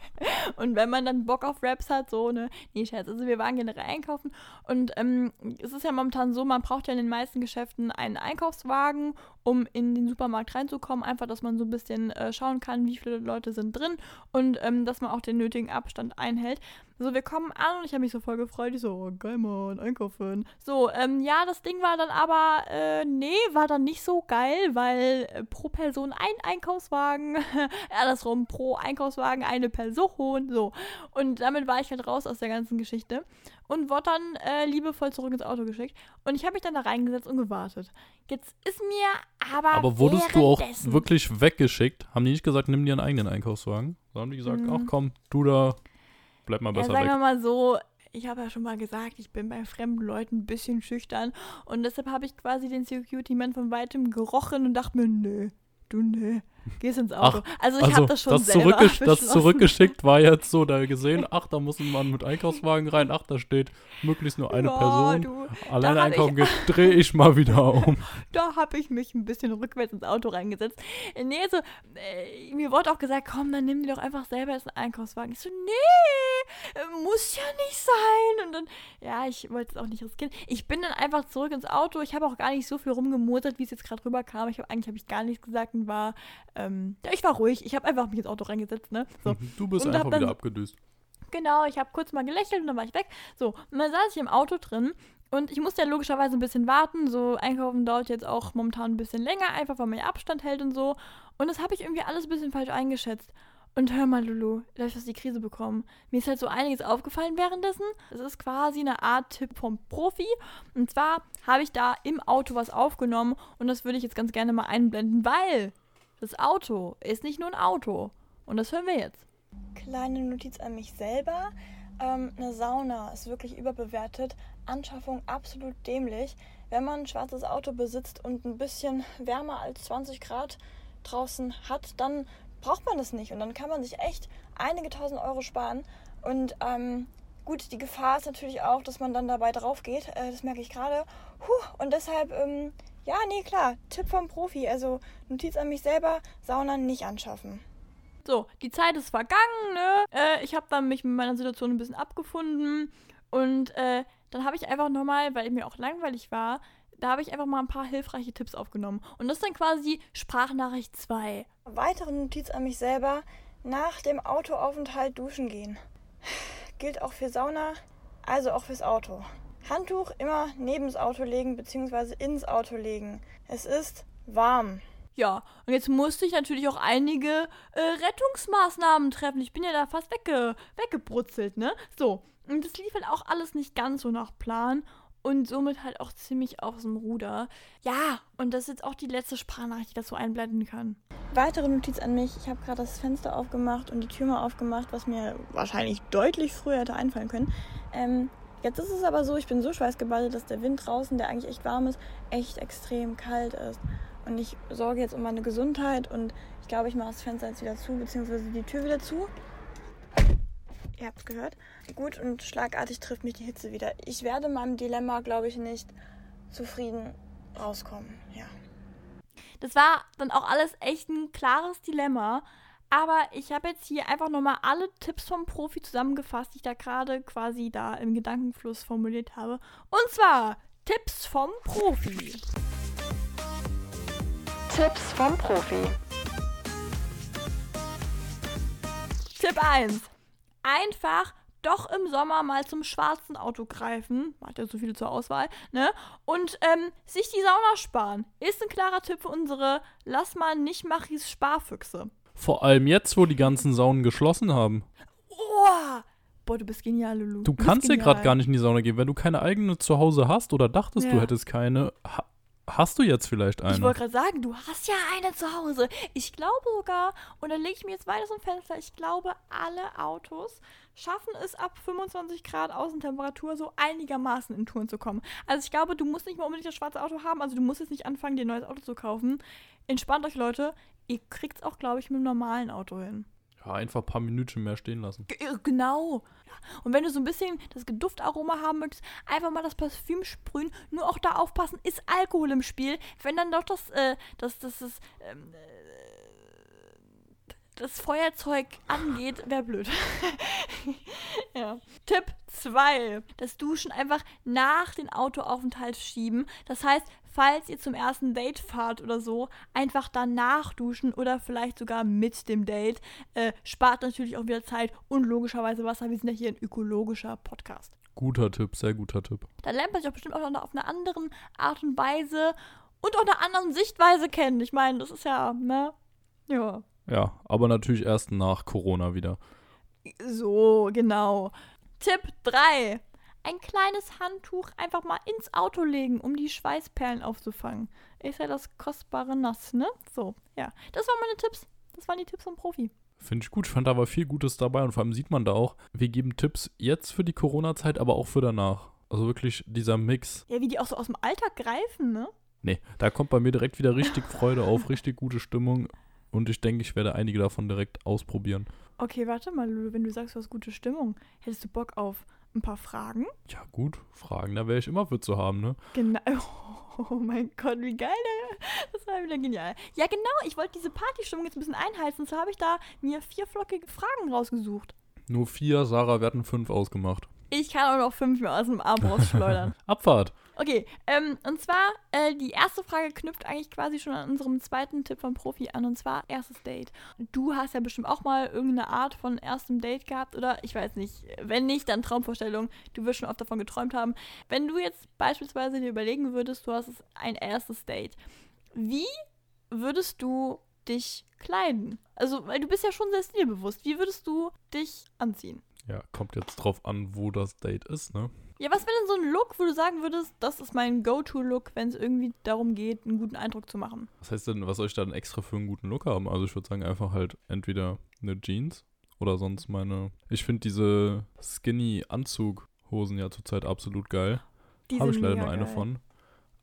und wenn man dann Bock auf Raps hat, so, ne? Nee, Scherz, also wir waren generell einkaufen und ähm, es ist ja momentan so, man braucht ja in den meisten Geschäften einen Einkaufswagen, um in den Supermarkt reinzukommen. Einfach, dass man so ein bisschen äh, schauen kann, wie viele Leute sind drin und ähm, dass man auch den nötigen Abstand einhält. So, wir kommen an und ich habe mich so voll gefreut. Ich so, oh, geil, Mann, einkaufen. So, ähm, ja, das Ding war dann aber, äh, nee, war dann nicht so geil, weil äh, pro Person ein Einkaufswagen, andersrum, pro Einkaufswagen eine Person. So, und damit war ich halt raus aus der ganzen Geschichte und wurde dann äh, liebevoll zurück ins Auto geschickt. Und ich habe mich dann da reingesetzt und gewartet. Jetzt ist mir aber. Aber wurdest du auch wirklich weggeschickt? Haben die nicht gesagt, nimm dir einen eigenen Einkaufswagen? Sondern haben die gesagt, mhm. ach komm, du da bleib mal besser ja, sagen weg. wir mal so, ich habe ja schon mal gesagt, ich bin bei fremden Leuten ein bisschen schüchtern und deshalb habe ich quasi den Security-Man von weitem gerochen und dachte mir, nö, du nö, gehst ins Auto. Ach, also ich also habe das schon das selber zurückgesch Das zurückgeschickt war jetzt so, da gesehen, ach, da muss ein Mann mit Einkaufswagen rein, ach, da steht möglichst nur eine ja, Person. Du, Alleine einkaufen geht, drehe ich mal wieder um. da habe ich mich ein bisschen rückwärts ins Auto reingesetzt. Nee, so, äh, mir wurde auch gesagt, komm, dann nimm dir doch einfach selber jetzt einen Einkaufswagen. Ich so, nee, äh, muss ja nicht sein. Und dann, ja, ich wollte es auch nicht riskieren. Ich bin dann einfach zurück ins Auto. Ich habe auch gar nicht so viel rumgemotert, wie es jetzt gerade rüberkam. Ich habe eigentlich habe ich gar nichts gesagt und war ähm, ja, ich war ruhig. Ich habe einfach mich ins Auto reingesetzt, ne? So. Du bist und einfach wieder abgedüst. Genau, ich habe kurz mal gelächelt und dann war ich weg. So, und dann saß ich im Auto drin und ich musste ja logischerweise ein bisschen warten. So, einkaufen dauert jetzt auch momentan ein bisschen länger, einfach weil man ja Abstand hält und so. Und das habe ich irgendwie alles ein bisschen falsch eingeschätzt. Und hör mal, Lulu, da habe ich fast die Krise bekommen. Mir ist halt so einiges aufgefallen währenddessen. Es ist quasi eine Art Tipp vom Profi. Und zwar habe ich da im Auto was aufgenommen und das würde ich jetzt ganz gerne mal einblenden, weil das Auto ist nicht nur ein Auto. Und das hören wir jetzt. Kleine Notiz an mich selber. Ähm, eine Sauna ist wirklich überbewertet. Anschaffung absolut dämlich. Wenn man ein schwarzes Auto besitzt und ein bisschen wärmer als 20 Grad draußen hat, dann braucht man das nicht. Und dann kann man sich echt einige tausend Euro sparen. Und ähm, gut, die Gefahr ist natürlich auch, dass man dann dabei drauf geht. Äh, das merke ich gerade. Und deshalb ähm, ja, nee, klar. Tipp vom Profi. Also Notiz an mich selber, Sauna nicht anschaffen. So, die Zeit ist vergangen, ne? Äh, ich habe dann mich mit meiner Situation ein bisschen abgefunden. Und äh, dann habe ich einfach nochmal, weil mir auch langweilig war, da habe ich einfach mal ein paar hilfreiche Tipps aufgenommen. Und das ist dann quasi Sprachnachricht 2. Weitere Notiz an mich selber: nach dem Autoaufenthalt duschen gehen. Gilt auch für Sauna, also auch fürs Auto. Handtuch immer neben das Auto legen bzw. ins Auto legen. Es ist warm. Ja, und jetzt musste ich natürlich auch einige äh, Rettungsmaßnahmen treffen. Ich bin ja da fast wegge weggebrutzelt, ne? So, und das lief halt auch alles nicht ganz so nach Plan und somit halt auch ziemlich aus dem Ruder. Ja, und das ist jetzt auch die letzte Sprachnachricht, die das so einblenden kann. Weitere Notiz an mich. Ich habe gerade das Fenster aufgemacht und die Tür mal aufgemacht, was mir wahrscheinlich deutlich früher hätte einfallen können. Ähm, Jetzt ist es aber so, ich bin so schweißgebadet, dass der Wind draußen, der eigentlich echt warm ist, echt extrem kalt ist. Und ich sorge jetzt um meine Gesundheit und ich glaube, ich mache das Fenster jetzt wieder zu, beziehungsweise die Tür wieder zu. Ihr habt gehört. Gut, und schlagartig trifft mich die Hitze wieder. Ich werde meinem Dilemma, glaube ich, nicht zufrieden rauskommen. Ja. Das war dann auch alles echt ein klares Dilemma. Aber ich habe jetzt hier einfach nochmal alle Tipps vom Profi zusammengefasst, die ich da gerade quasi da im Gedankenfluss formuliert habe. Und zwar Tipps vom Profi. Tipps vom Profi. Tipp 1. Einfach doch im Sommer mal zum schwarzen Auto greifen. Man hat ja so viele zur Auswahl, ne? Und ähm, sich die Sauna sparen. Ist ein klarer Tipp für unsere Lass mal nicht Machis Sparfüchse. Vor allem jetzt, wo die ganzen Saunen geschlossen haben. Oh, boah, du bist genial, Lulu. Du, du kannst ja gerade gar nicht in die Sauna gehen. Wenn du keine eigene zu Hause hast oder dachtest, ja. du hättest keine, ha hast du jetzt vielleicht eine? Ich wollte gerade sagen, du hast ja eine zu Hause. Ich glaube sogar, und dann lege ich mir jetzt weiter zum Fenster, ich glaube, alle Autos schaffen es ab 25 Grad Außentemperatur so einigermaßen in Touren zu kommen. Also ich glaube, du musst nicht mal unbedingt das schwarze Auto haben, also du musst jetzt nicht anfangen, dir ein neues Auto zu kaufen. Entspannt euch, Leute. Ihr kriegt es auch, glaube ich, mit einem normalen Auto hin. Ja, einfach ein paar Minuten mehr stehen lassen. G äh, genau. Ja. Und wenn du so ein bisschen das Duftaroma haben möchtest, einfach mal das Parfüm sprühen. Nur auch da aufpassen, ist Alkohol im Spiel. Wenn dann doch das, äh, das, das, das, ähm, das Feuerzeug angeht, wäre blöd. ja. Tipp 2. Das Duschen einfach nach dem Autoaufenthalt schieben. Das heißt, falls ihr zum ersten Date fahrt oder so, einfach danach duschen oder vielleicht sogar mit dem Date. Äh, spart natürlich auch wieder Zeit und logischerweise Wasser. Wir sind ja hier ein ökologischer Podcast. Guter Tipp, sehr guter Tipp. Da lernt man sich auch bestimmt auch noch auf eine andere Art und Weise und auch eine andere Sichtweise kennen. Ich meine, das ist ja, ne? Ja. Ja, aber natürlich erst nach Corona wieder. So, genau. Tipp 3. Ein kleines Handtuch einfach mal ins Auto legen, um die Schweißperlen aufzufangen. Ist ja das kostbare Nass, ne? So, ja. Das waren meine Tipps. Das waren die Tipps vom Profi. Finde ich gut. Ich fand da aber viel Gutes dabei und vor allem sieht man da auch, wir geben Tipps jetzt für die Corona-Zeit, aber auch für danach. Also wirklich dieser Mix. Ja, wie die auch so aus dem Alltag greifen, ne? Nee, da kommt bei mir direkt wieder richtig Freude auf, richtig gute Stimmung. Und ich denke, ich werde einige davon direkt ausprobieren. Okay, warte mal, Lulu, wenn du sagst, du hast gute Stimmung, hättest du Bock auf ein paar Fragen? Ja, gut, Fragen, da wäre ich immer für zu haben, ne? Genau. Oh mein Gott, wie geil, ne? Das war wieder genial. Ja, genau, ich wollte diese Partystimmung jetzt ein bisschen einheizen. So habe ich da mir vier flockige Fragen rausgesucht. Nur vier, Sarah, wir hatten fünf ausgemacht. Ich kann auch noch fünf mehr aus dem Arm rausschleudern. Abfahrt. Okay, ähm, und zwar, äh, die erste Frage knüpft eigentlich quasi schon an unserem zweiten Tipp vom Profi an, und zwar erstes Date. Du hast ja bestimmt auch mal irgendeine Art von erstem Date gehabt, oder? Ich weiß nicht. Wenn nicht, dann Traumvorstellung. Du wirst schon oft davon geträumt haben. Wenn du jetzt beispielsweise dir überlegen würdest, du hast ein erstes Date, wie würdest du dich kleiden? Also, weil du bist ja schon sehr stilbewusst. Wie würdest du dich anziehen? Ja, kommt jetzt drauf an, wo das Date ist, ne? Ja, was wäre denn so ein Look, wo du sagen würdest, das ist mein Go-To-Look, wenn es irgendwie darum geht, einen guten Eindruck zu machen? Was heißt denn, was soll ich da denn extra für einen guten Look haben? Also ich würde sagen, einfach halt entweder eine Jeans oder sonst meine. Ich finde diese Skinny-Anzug-Hosen ja zurzeit absolut geil. Die Habe ich leider nur eine geil. von.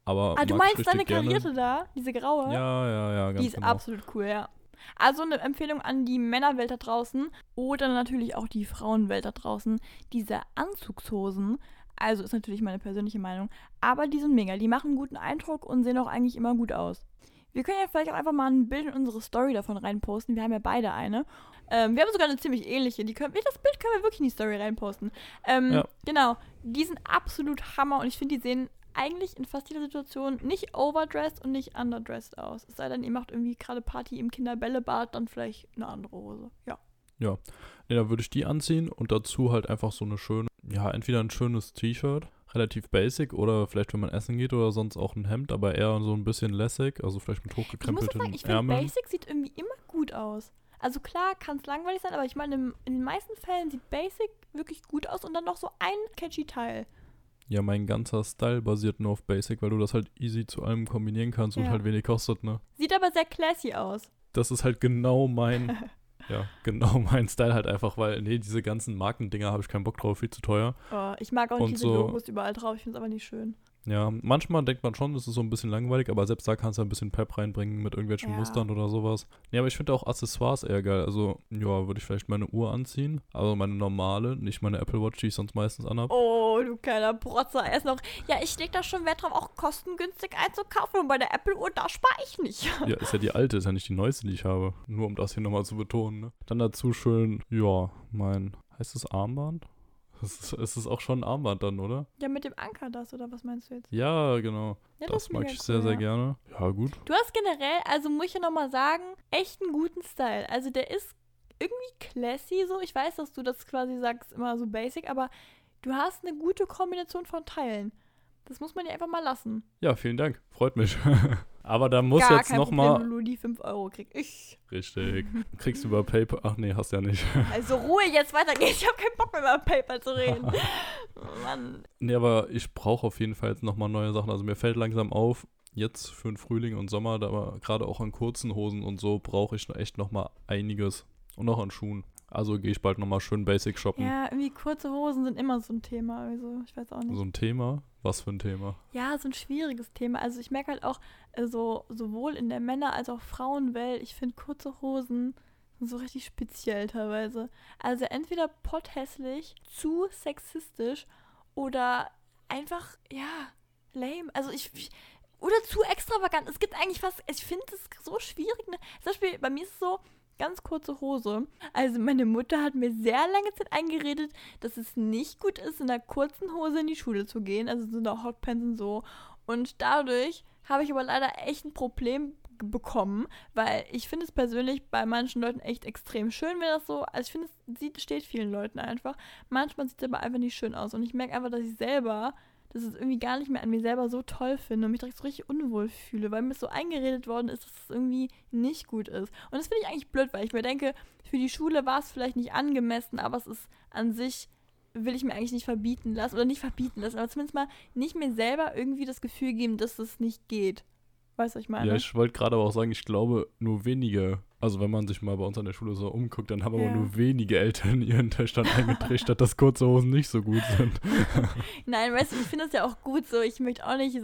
Aber Ah, du meinst deine karierte da? Diese graue? Ja, ja, ja, ganz Die ist genau. absolut cool, ja. Also eine Empfehlung an die Männerwelt da draußen oder natürlich auch die Frauenwelt da draußen. Diese Anzugshosen, also ist natürlich meine persönliche Meinung, aber die sind mega. Die machen einen guten Eindruck und sehen auch eigentlich immer gut aus. Wir können ja vielleicht auch einfach mal ein Bild in unsere Story davon reinposten. Wir haben ja beide eine. Ähm, wir haben sogar eine ziemlich ähnliche. Die können, das Bild können wir wirklich in die Story reinposten. Ähm, Ja. Genau. Die sind absolut Hammer und ich finde, die sehen eigentlich in fast jeder Situation nicht overdressed und nicht underdressed aus. Es sei denn, ihr macht irgendwie gerade Party im Kinderbällebad, dann vielleicht eine andere Hose. Ja. Ja. Nee, dann würde ich die anziehen und dazu halt einfach so eine schöne, ja, entweder ein schönes T-Shirt, relativ basic, oder vielleicht, wenn man essen geht oder sonst auch ein Hemd, aber eher so ein bisschen lässig, also vielleicht mit Ich muss auch hochgekrempelten sagen, ich finde Ärmeln. Basic sieht irgendwie immer gut aus. Also klar kann es langweilig sein, aber ich meine, in den meisten Fällen sieht Basic wirklich gut aus und dann noch so ein catchy Teil. Ja, mein ganzer Style basiert nur auf Basic, weil du das halt easy zu allem kombinieren kannst und Ja. halt wenig kostet, ne? Sieht aber sehr classy aus. Das ist halt genau mein, ja, genau mein Style halt einfach, weil, nee, diese ganzen Markendinger habe ich keinen Bock drauf, viel zu teuer. Oh, ich mag auch nicht Und diese so- Logos überall drauf, ich finde es aber nicht schön. Ja, manchmal denkt man schon, das ist so ein bisschen langweilig, aber selbst da kannst du ein bisschen Pep reinbringen mit irgendwelchen Ja. Mustern oder sowas. Nee, aber ich finde auch Accessoires eher geil. Also, ja, würde ich vielleicht meine Uhr anziehen, also meine normale, nicht meine Apple Watch, die ich sonst meistens anhab. Oh, du kleiner Protzer. Erst noch, ja, ich leg da schon Wert drauf, auch kostengünstig einzukaufen und bei der Apple-Uhr, da spare ich nicht. Ja, ist ja die alte, ist ja nicht die neueste, die ich habe. Nur um das hier nochmal zu betonen. Ne? Dann dazu schön, ja, mein, heißt das Armband? Es ist, es ist auch schon ein Armband dann, oder? Ja, mit dem Anker das, oder was meinst du jetzt? Ja, genau. Ja, das ist mag ich sehr, cool, sehr ja. gerne. Ja, gut. Du hast generell, also muss ich ja nochmal sagen, echt einen guten Style. Also der ist irgendwie classy so. Ich weiß, dass du das quasi sagst, immer so basic, aber du hast eine gute Kombination von Teilen. Das muss man dir einfach mal lassen. Ja, vielen Dank. Freut mich. Aber da muss Gar jetzt kein nochmal. Problem, Lulu, die 5 Euro krieg ich. Richtig. Kriegst du über PayPal. Ach nee, hast ja nicht. Also Ruhe, jetzt weitergeht. Ich habe keinen Bock mehr über PayPal zu reden. Mann. nee, aber ich brauche auf jeden Fall jetzt nochmal neue Sachen. Also mir fällt langsam auf, jetzt für den Frühling und Sommer, da aber gerade auch an kurzen Hosen und so, brauche ich echt nochmal einiges. Und auch an Schuhen. Also gehe ich bald nochmal schön basic shoppen. Ja, irgendwie kurze Hosen sind immer so ein Thema. Also ich weiß auch nicht. So ein Thema. Was für ein Thema? Ja, so ein schwieriges Thema. Also ich merke halt auch, äh, so, sowohl in der Männer- als auch Frauenwelt, ich finde kurze Hosen so richtig speziell teilweise. Also entweder potthässlich, zu sexistisch oder einfach, ja, lame. Also ich, ich oder zu extravagant. Es gibt eigentlich fast, ich finde es so schwierig. Ne? Zum Beispiel, bei mir ist es so, ganz kurze Hose. Also meine Mutter hat mir sehr lange Zeit eingeredet, dass es nicht gut ist, in einer kurzen Hose in die Schule zu gehen. Also so einer Hotpants und so. Und dadurch habe ich aber leider echt ein Problem bekommen, weil ich finde es persönlich bei manchen Leuten echt extrem schön, wenn das so, also ich finde es sieht, steht vielen Leuten einfach. Manchmal sieht es aber einfach nicht schön aus und ich merke einfach, dass ich selber dass ich es irgendwie gar nicht mehr an mir selber so toll finde und mich direkt so richtig unwohl fühle, weil mir so eingeredet worden ist, dass es irgendwie nicht gut ist. Und das finde ich eigentlich blöd, weil ich mir denke, für die Schule war es vielleicht nicht angemessen, aber es ist an sich will ich mir eigentlich nicht verbieten lassen oder nicht verbieten lassen, aber zumindest mal nicht mir selber irgendwie das Gefühl geben, dass es nicht geht. Weißt du, was ich meine? Ja, ich wollte gerade aber auch sagen, ich glaube, nur wenige also wenn man sich mal bei uns an der Schule so umguckt, dann haben ja. aber nur wenige Eltern ihren Töchtern eingetrichtert, dass kurze Hosen nicht so gut sind. Nein, weißt du, ich finde das ja auch gut so. Ich möchte auch nicht,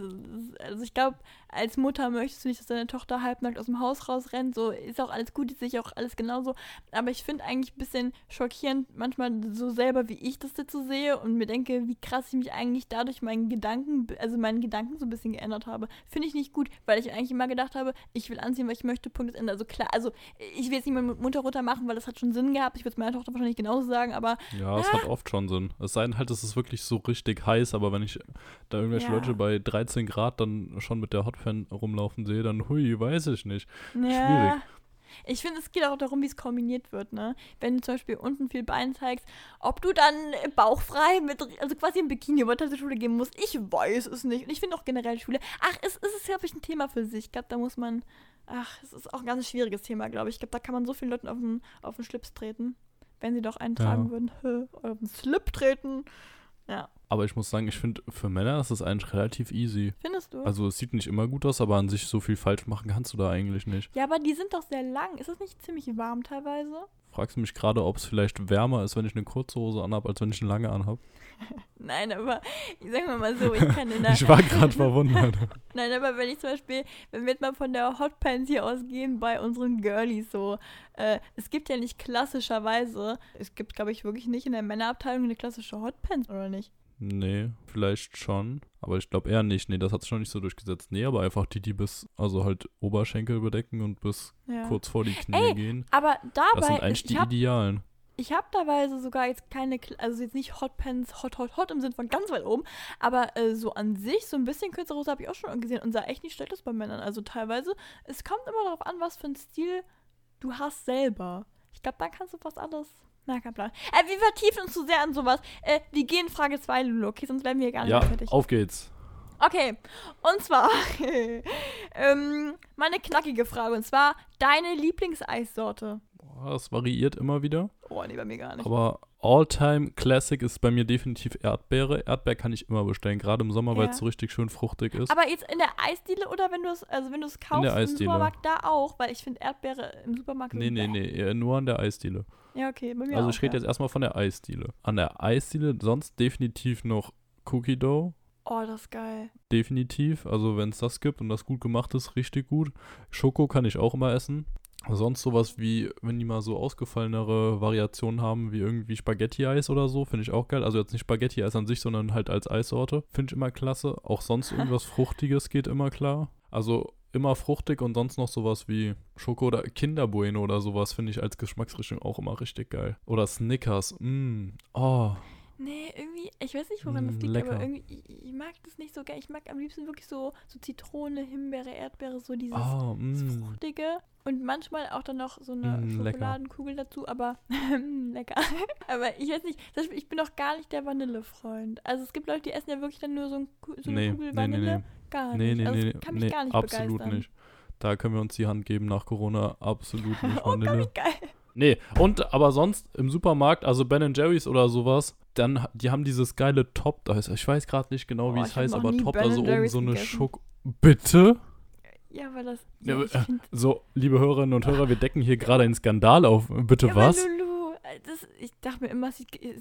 also ich glaube, als Mutter möchtest du nicht, dass deine Tochter halbnackt aus dem Haus rausrennt. So ist auch alles gut, ist sicher auch alles genauso. Aber ich finde eigentlich ein bisschen schockierend, manchmal so selber, wie ich das so sehe und mir denke, wie krass ich mich eigentlich dadurch meinen Gedanken, also meinen Gedanken so ein bisschen geändert habe. Finde ich nicht gut, weil ich eigentlich immer gedacht habe, ich will anziehen, was ich möchte, Punkt ist Ende. Also klar, also ich will jetzt nicht mit Munter runter machen, weil das hat schon Sinn gehabt. Ich würde es meiner Tochter wahrscheinlich genauso sagen, aber. Ja, es hat oft schon Sinn. Es sei denn halt, es ist wirklich so richtig heiß, aber wenn ich da irgendwelche ja. Leute bei 13 Grad dann schon mit der Hotfan rumlaufen sehe, dann hui, weiß ich nicht. Ja. Schwierig. Ich finde, es geht auch darum, wie es kombiniert wird, ne? Wenn du zum Beispiel unten viel Bein zeigst, ob du dann bauchfrei mit, also quasi im Bikini über zur Schule gehen musst, ich weiß es nicht. Und ich finde auch generell Schule, ach, es, es ist, glaube ich, ein Thema für sich. Ich glaube, da muss man, ach, es ist auch ein ganz schwieriges Thema, glaube ich. Ich glaube, da kann man so vielen Leuten auf den, auf den Schlips treten, wenn sie doch eintragen ja. würden, auf den Slip treten. Ja. Aber ich muss sagen, ich finde, für Männer ist das eigentlich relativ easy. Findest du? Also es sieht nicht immer gut aus, aber an sich so viel falsch machen kannst du da eigentlich nicht. Ja, aber die sind doch sehr lang. Ist es nicht ziemlich warm teilweise? Fragst du mich gerade, ob es vielleicht wärmer ist, wenn ich eine kurze Hose anhabe, als wenn ich eine lange anhabe? Nein, aber ich sag mal so, ich kann in der Ich war gerade verwundert. Nein, aber wenn ich zum Beispiel, wenn wir jetzt mal von der Hotpants hier ausgehen bei unseren Girlies so, äh, es gibt ja nicht klassischerweise, es gibt glaube ich wirklich nicht in der Männerabteilung eine klassische Hotpants, oder nicht? Nee, vielleicht schon. Aber ich glaube eher nicht. Nee, das hat sich noch nicht so durchgesetzt. Nee, aber einfach die, die bis, also halt Oberschenkel bedecken und bis ja. kurz vor die Knie Ey, gehen. Aber dabei. Das sind eigentlich die hab, Idealen. Ich habe dabei sogar jetzt keine, also jetzt nicht Hotpants, hot, hot, hot im Sinne von ganz weit oben, aber äh, so an sich, so ein bisschen kürzere Hose habe ich auch schon gesehen und sah echt nicht schlecht aus bei Männern. Also teilweise, es kommt immer darauf an, was für ein Stil du hast selber. Ich glaube, da kannst du fast alles na, kein Plan. Äh, wir vertiefen uns zu sehr an sowas. Äh, wir gehen Frage 2, Lulu, okay? Sonst bleiben wir gar nicht ja, fertig. auf geht's. Okay, und zwar ähm, meine knackige Frage. Und zwar deine Lieblingseissorte. Boah, das variiert immer wieder. Oh, nee, bei mir gar nicht. Aber All-Time Classic ist bei mir definitiv Erdbeere. Erdbeer kann ich immer bestellen, gerade im Sommer, ja. weil es so richtig schön fruchtig ist. Aber jetzt in der Eisdiele oder wenn du es, also wenn du es kaufst im Supermarkt da auch, weil ich finde Erdbeere im Supermarkt. Nee, nee, nee, nur an der Eisdiele. Ja, okay, bei mir Also auch, ich rede ja. jetzt erstmal von der Eisdiele. An der Eisdiele sonst definitiv noch Cookie Dough. Oh, das ist geil. Definitiv. Also wenn es das gibt und das gut gemacht ist, richtig gut. Schoko kann ich auch immer essen. Sonst sowas wie, wenn die mal so ausgefallenere Variationen haben, wie irgendwie Spaghetti-Eis oder so, finde ich auch geil. Also jetzt nicht Spaghetti-Eis an sich, sondern halt als Eissorte. Finde ich immer klasse. Auch sonst irgendwas Fruchtiges geht immer klar. Also immer fruchtig und sonst noch sowas wie Schoko oder Kinderbueno oder sowas finde ich als Geschmacksrichtung auch immer richtig geil. Oder Snickers. Mm. Oh. Nee, irgendwie, ich weiß nicht, woran mm, das liegt, lecker. aber irgendwie, ich, ich, mag das nicht so geil. Ich mag am liebsten wirklich so, so Zitrone, Himbeere, Erdbeere, so dieses oh, mm. Fruchtige. Und manchmal auch dann noch so eine mm, Schokoladenkugel lecker. dazu, aber lecker. aber ich weiß nicht, ich bin auch gar nicht der Vanillefreund. Also es gibt Leute, die essen ja wirklich dann nur so, ein, so eine nee, Kugel Vanille. Nee, nee, gar nee, nicht. Nee, also nee, kann mich nee, gar nicht absolut begeistern. nicht. Da können wir uns die Hand geben nach Corona. Absolut nicht oh, geil. Nee, und aber sonst im Supermarkt, also Ben Jerry's oder sowas, dann, die haben dieses geile Top, da heißt, ich weiß gerade nicht genau, wie oh, es heißt, aber Top, ben also oben so eine Schoko. Bitte? Ja, weil das. Ja, ja, äh, so, liebe Hörerinnen und Hörer, wir decken hier gerade einen Skandal auf. Bitte ja, was? Lulu, das, ich dachte mir immer,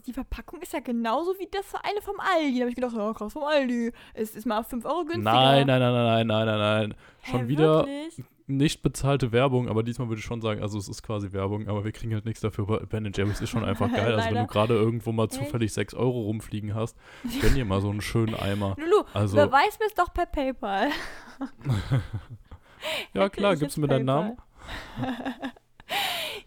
die Verpackung ist ja genauso wie das eine vom Aldi. Da habe ich gedacht, ja, krass, vom Aldi. Es ist mal 5 Euro günstiger. Nein, nein, nein, nein, nein, nein, nein. Schon Hä, wieder wirklich? nicht bezahlte Werbung, aber diesmal würde ich schon sagen, also es ist quasi Werbung, aber wir kriegen halt nichts dafür, weil Ben Jerry's ist schon einfach geil. Also wenn du gerade irgendwo mal zufällig 6 Euro rumfliegen hast, gönn dir mal so einen schönen Eimer. Lulu, Also- überweis mir es doch per PayPal. Ja klar, gibst du mir deinen PayPal. Namen?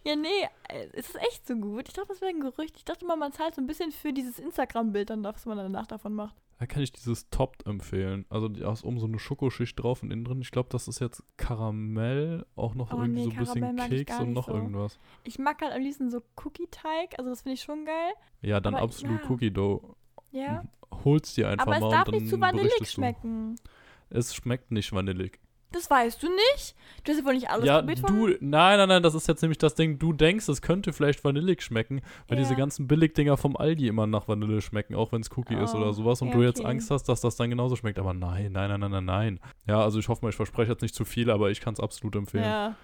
Ja, nee, äh, es ist echt so gut. Ich dachte, das wäre ein Gerücht. Ich dachte mal, man zahlt so ein bisschen für dieses Instagram-Bild, dann was man danach davon macht. Da kann ich dieses Topped empfehlen. Also da ist oben so eine Schokoschicht drauf und innen drin, ich glaube, das ist jetzt Karamell, auch noch Oh, irgendwie nee, so ein bisschen Keks und noch so. irgendwas. Ich mag halt am liebsten so Cookie-Teig, also das finde ich schon geil. Ja, dann Aber absolut ja. Cookie Dough. Ja. Holst dir einfach Aber es mal darf und dann nicht zu vanillig schmecken. Du. Es schmeckt nicht vanillig. Das weißt du nicht? Du hast ja wohl nicht alles ja, probiert von du, nein, nein, nein, das ist jetzt nämlich das Ding, du denkst, es könnte vielleicht vanillig schmecken, weil Ja. diese ganzen Billigdinger vom Aldi immer nach Vanille schmecken, auch wenn es Cookie ist Oh, oder sowas und ja, du jetzt okay. Angst hast, dass das dann genauso schmeckt, aber nein, nein, nein, nein, nein, nein. Ja, also ich hoffe mal, ich verspreche jetzt nicht zu viel, aber ich kann es absolut empfehlen. Ja.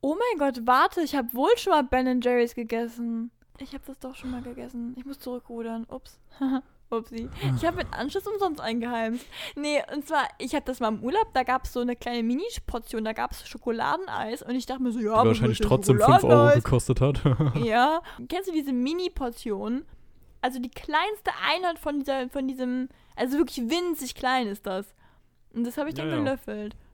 Oh mein Gott, warte, ich habe wohl schon mal Ben Jerry's gegessen. Ich habe das doch schon mal gegessen. Ich muss zurückrudern. Ups. Upsi. Ich habe mit Anschluss umsonst eingeheimst. Nee, und zwar, ich hatte das mal im Urlaub, da gab es so eine kleine Mini-Portion, da gab es Schokoladeneis und ich dachte mir so, ja, Die wahrscheinlich trotzdem 5 Euro gekostet hat. Ja. Kennst du diese Mini-Portion? Also die kleinste Einheit von dieser, von diesem, also wirklich winzig klein ist das. Und das habe ich dann Ja, ja.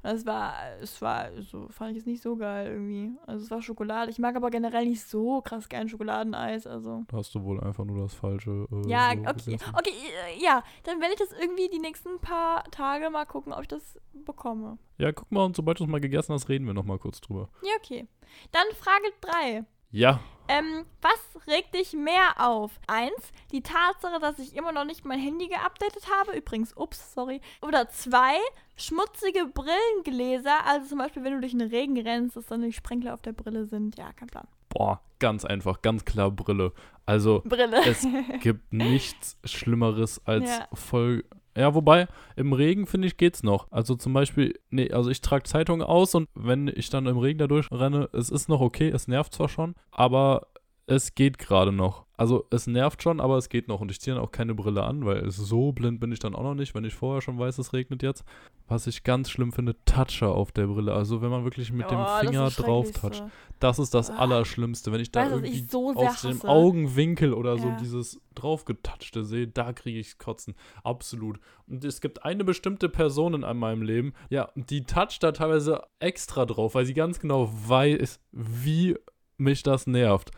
Das war, es war, so fand ich es nicht so geil irgendwie. Also es war Schokolade. Ich mag aber generell nicht so krass gern Schokoladeneis. Also Da hast du wohl einfach nur das falsche. Äh, ja, so okay, gegessen. okay, äh, ja, dann werde ich das irgendwie die nächsten paar Tage mal gucken, ob ich das bekomme. Ja, guck mal, und sobald du es mal gegessen hast, reden wir nochmal kurz drüber. Ja, okay. Dann Frage 3. Ja, Ähm, was regt dich mehr auf? Eins, die Tatsache, dass ich immer noch nicht mein Handy geupdatet habe. Übrigens, ups, sorry. Oder zwei, schmutzige Brillengläser. Also zum Beispiel, wenn du durch den Regen rennst, dass dann die Sprenkler auf der Brille sind. Ja, kein Plan. boah, ganz einfach, ganz klar Brille. Also, Brille. es gibt nichts Schlimmeres als Ja. voll. Ja, wobei, im Regen finde ich geht's noch. Also zum Beispiel, nee, also ich trage Zeitungen aus und wenn ich dann im Regen da durchrenne, es ist noch okay, es nervt zwar schon, aber es geht gerade noch. Also es nervt schon, aber es geht noch und ich ziehe dann auch keine Brille an, weil so blind bin ich dann auch noch nicht, wenn ich vorher schon weiß, es regnet jetzt. Was ich ganz schlimm finde, Toucher auf der Brille. Also wenn man wirklich mit Oh, dem Finger drauf toucht. Das ist das Ah. Allerschlimmste. Wenn ich da Weißt irgendwie so auf dem? Augenwinkel oder so Ja. dieses draufgetatschte sehe, da kriege ich Kotzen. Absolut. Und es gibt eine bestimmte Person in meinem Leben, ja, die toucht da teilweise extra drauf, weil sie ganz genau weiß, wie mich das nervt.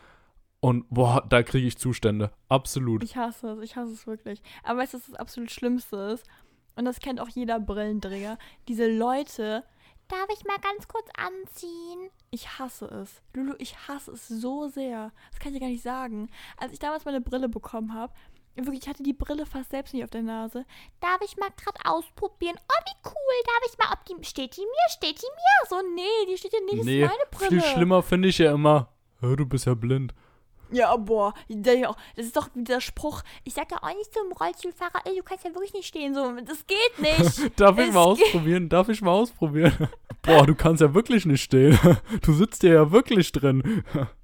Und boah, da kriege ich Zustände. Absolut. Ich hasse es, ich hasse es wirklich. Aber weißt du, was das absolut Schlimmste ist? Und das kennt auch jeder Brillenträger. Diese Leute, darf ich mal ganz kurz anziehen? Ich hasse es. Lulu, ich hasse es so sehr. Das kann ich dir gar nicht sagen. Als ich damals meine Brille bekommen habe, wirklich, ich hatte die Brille fast selbst nicht auf der Nase. Darf ich mal gerade ausprobieren? Oh, wie cool. Darf ich mal, ob die, steht die mir? Steht die mir? So, nee, die steht ja nicht. Das nee, ist meine Brille. viel schlimmer finde ich ja immer. Hör, du bist ja blind. Ja, boah, der ja auch- das ist doch dieser Spruch. Ich sag ja auch nicht zum Rollstuhlfahrer, ey, du kannst ja wirklich nicht stehen. So, das geht nicht. Darf ich Es mal ausprobieren? Darf ich mal ausprobieren? Boah, du kannst ja wirklich nicht stehen. Du sitzt hier ja wirklich drin.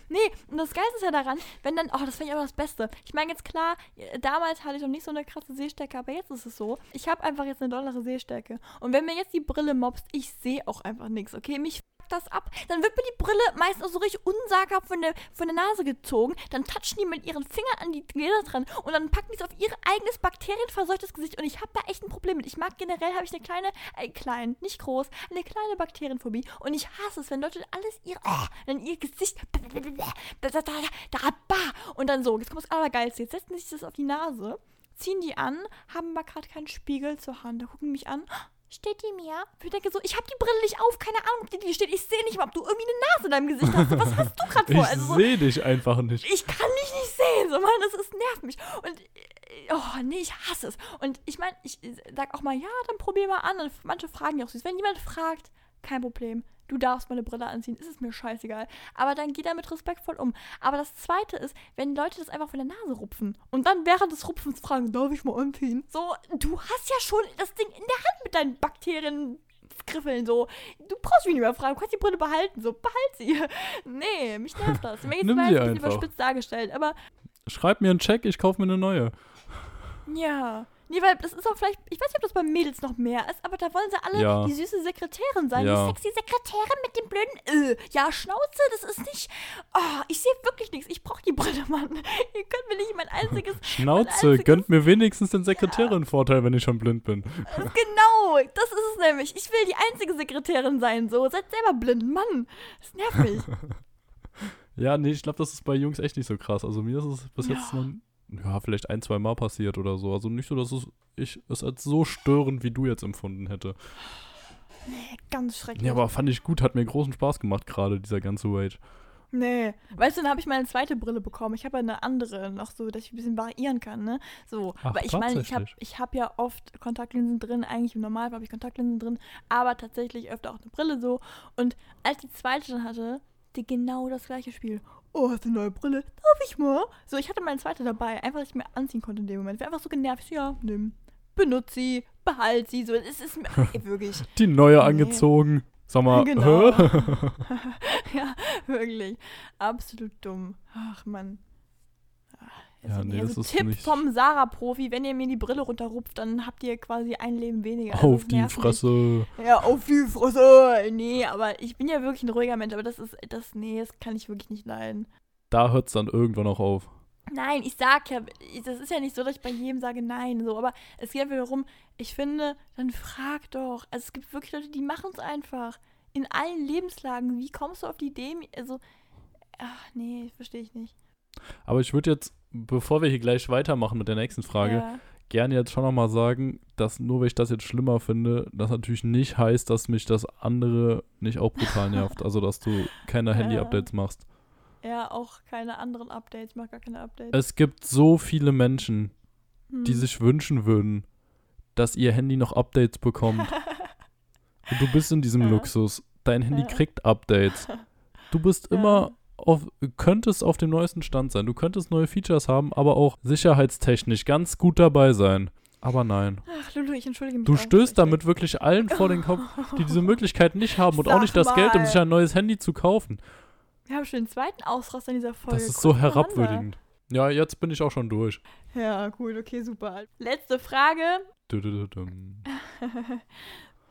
nee, und das Geilste ist ja daran, wenn dann, oh, das finde ich auch das Beste. Ich meine jetzt klar, damals hatte ich noch nicht so eine krasse Sehstärke, aber jetzt ist es so. Ich habe einfach jetzt eine dollere Sehstärke. Und wenn mir jetzt die Brille mobst, ich sehe auch einfach nichts, okay? Mich fuckt das ab. Dann wird mir die Brille meistens so richtig unsagbar von der, von der Nase gezogen. Dann touchen die mit ihren Fingern an die Gläser dran und dann packen die es auf ihr eigenes bakterienverseuchtes Gesicht. Und ich habe da echt ein Problem mit. Ich mag generell, habe ich eine kleine, äh, klein, nicht groß, eine kleine Bakterienphobie. Und ich hasse es, wenn Leute alles ihr, oh, dann ihr Gesicht, da, da, da, und dann so, jetzt kommt das Allergeilste. Jetzt setzen sich das auf die Nase, ziehen die an, haben aber gerade keinen Spiegel zur Hand. Da gucken mich an. Steht die mir? Ich denke so, ich habe die Brille nicht auf, keine Ahnung, ob die dir steht. Ich sehe nicht mal, ob du irgendwie eine Nase in deinem Gesicht hast. Was hast du gerade vor? Ich Also so, sehe dich einfach nicht. ich kann dich nicht sehen. So, Mann, das ist, nervt mich. Und, oh, nee, ich hasse es. Und ich meine, ich sag auch mal, ja, dann probier mal an. Und manche fragen ja auch süß. Wenn jemand fragt, kein Problem. Du darfst meine Brille anziehen, ist es mir scheißegal. Aber dann geh damit respektvoll um. Aber das Zweite ist, wenn Leute das einfach von der Nase rupfen und dann während des Rupfens fragen, darf ich mal anziehen? So, du hast ja schon das Ding in der Hand mit deinen Bakterien. griffeln, so. Du brauchst mich nicht mehr fragen, du kannst die Brille behalten, so, behalt sie. Nee, mich nervt das. Mir sie ein bisschen einfach. überspitzt dargestellt, aber Schreib mir einen Check, ich kaufe mir eine neue. ja. Nee, weil das ist auch vielleicht, ich weiß nicht, ob das bei Mädels noch mehr ist, aber da wollen sie alle Ja. die süße Sekretärin sein. Ja. Die sexy Sekretärin mit dem blöden Ö. Ja, Schnauze, das ist nicht. Oh, ich sehe wirklich nichts. Ich brauche die Brille, Mann. Ihr könnt mir nicht mein einziges. Schnauze, einziges- gönnt mir wenigstens den Sekretärin-Vorteil, wenn ich schon blind bin. genau, das ist es nämlich. Ich will die einzige Sekretärin sein, so. Seid selber blind, Mann. Das nervt mich. Ja, nee, ich glaube, das ist bei Jungs echt nicht so krass. Also mir ist es bis jetzt Ja. noch, ja, vielleicht ein, zwei Mal passiert oder so. Also nicht so, dass es, ich es als so störend wie du jetzt empfunden hätte. nee, ganz schrecklich. Ja, aber fand ich gut, hat mir großen Spaß gemacht gerade, dieser ganze Wait. Nee. Weißt du, dann habe ich meine zweite Brille bekommen. Ich habe ja eine andere noch so, dass ich ein bisschen variieren kann, ne? So. Ach, aber ich meine, ich habe ich hab ja oft Kontaktlinsen drin. Eigentlich im Normalfall habe ich Kontaktlinsen drin. Aber tatsächlich öfter auch eine Brille so. Und als die zweite dann hatte, die genau das gleiche Spiel. Oh, hast du eine neue Brille? Darf ich mal? So, ich hatte meine zweite dabei. Einfach, dass ich mir anziehen konnte in dem Moment. Ich war einfach so genervt. So, Ja, nimm. Benutze sie. Behalt sie. So, es ist mir ey, wirklich. Die neue Nee. angezogen. Sag mal, Genau. ja, wirklich. Absolut dumm. Ach, Mann. Ja, nee, also das ist Tipp nicht- vom Sarah-Profi, wenn ihr mir die Brille runterrupft, dann habt ihr quasi ein Leben weniger. Also, Auf die. Fresse. Ja, auf die Fresse. Nee, aber ich bin ja wirklich ein ruhiger Mensch, aber das ist, das, nee, das kann ich wirklich nicht leiden. Da hört es dann irgendwann auch auf. Nein, ich sag ja, das ist ja nicht so, dass ich bei jedem sage nein, so, aber es geht einfach darum, ich finde, dann frag doch. Also es gibt wirklich Leute, die machen es einfach. In allen Lebenslagen. Wie kommst du auf die Idee? Also, ach nee, verstehe ich nicht. Aber ich würde jetzt, bevor wir hier gleich weitermachen mit der nächsten Frage, Ja. gerne jetzt schon nochmal sagen, dass nur weil ich das jetzt schlimmer finde, das natürlich nicht heißt, dass mich das andere nicht auch brutal nervt. Also, dass du keine. Handy-Updates machst. ja, auch keine anderen Updates. Ich mag gar keine Updates. Es gibt so viele Menschen, die Hm. sich wünschen würden, dass ihr Handy noch Updates bekommt. Und du bist in diesem Ja. Luxus. Dein Handy Ja. kriegt Updates. Du bist immer auf, könntest auf dem neuesten Stand sein. Du könntest neue Features haben, aber auch sicherheitstechnisch ganz gut dabei sein. Aber nein. Ach, Lulu, ich entschuldige mich. Du auch stößt damit wirklich allen vor den Kopf, die diese Möglichkeit nicht haben und auch Sag nicht das Geld, um mal. sich ein neues Handy zu kaufen. Wir haben schon den zweiten Ausraster in dieser Folge. Das ist so kurz hintereinander. herabwürdigend. Ja, jetzt bin ich auch schon durch. Ja, cool, okay, super. Letzte Frage.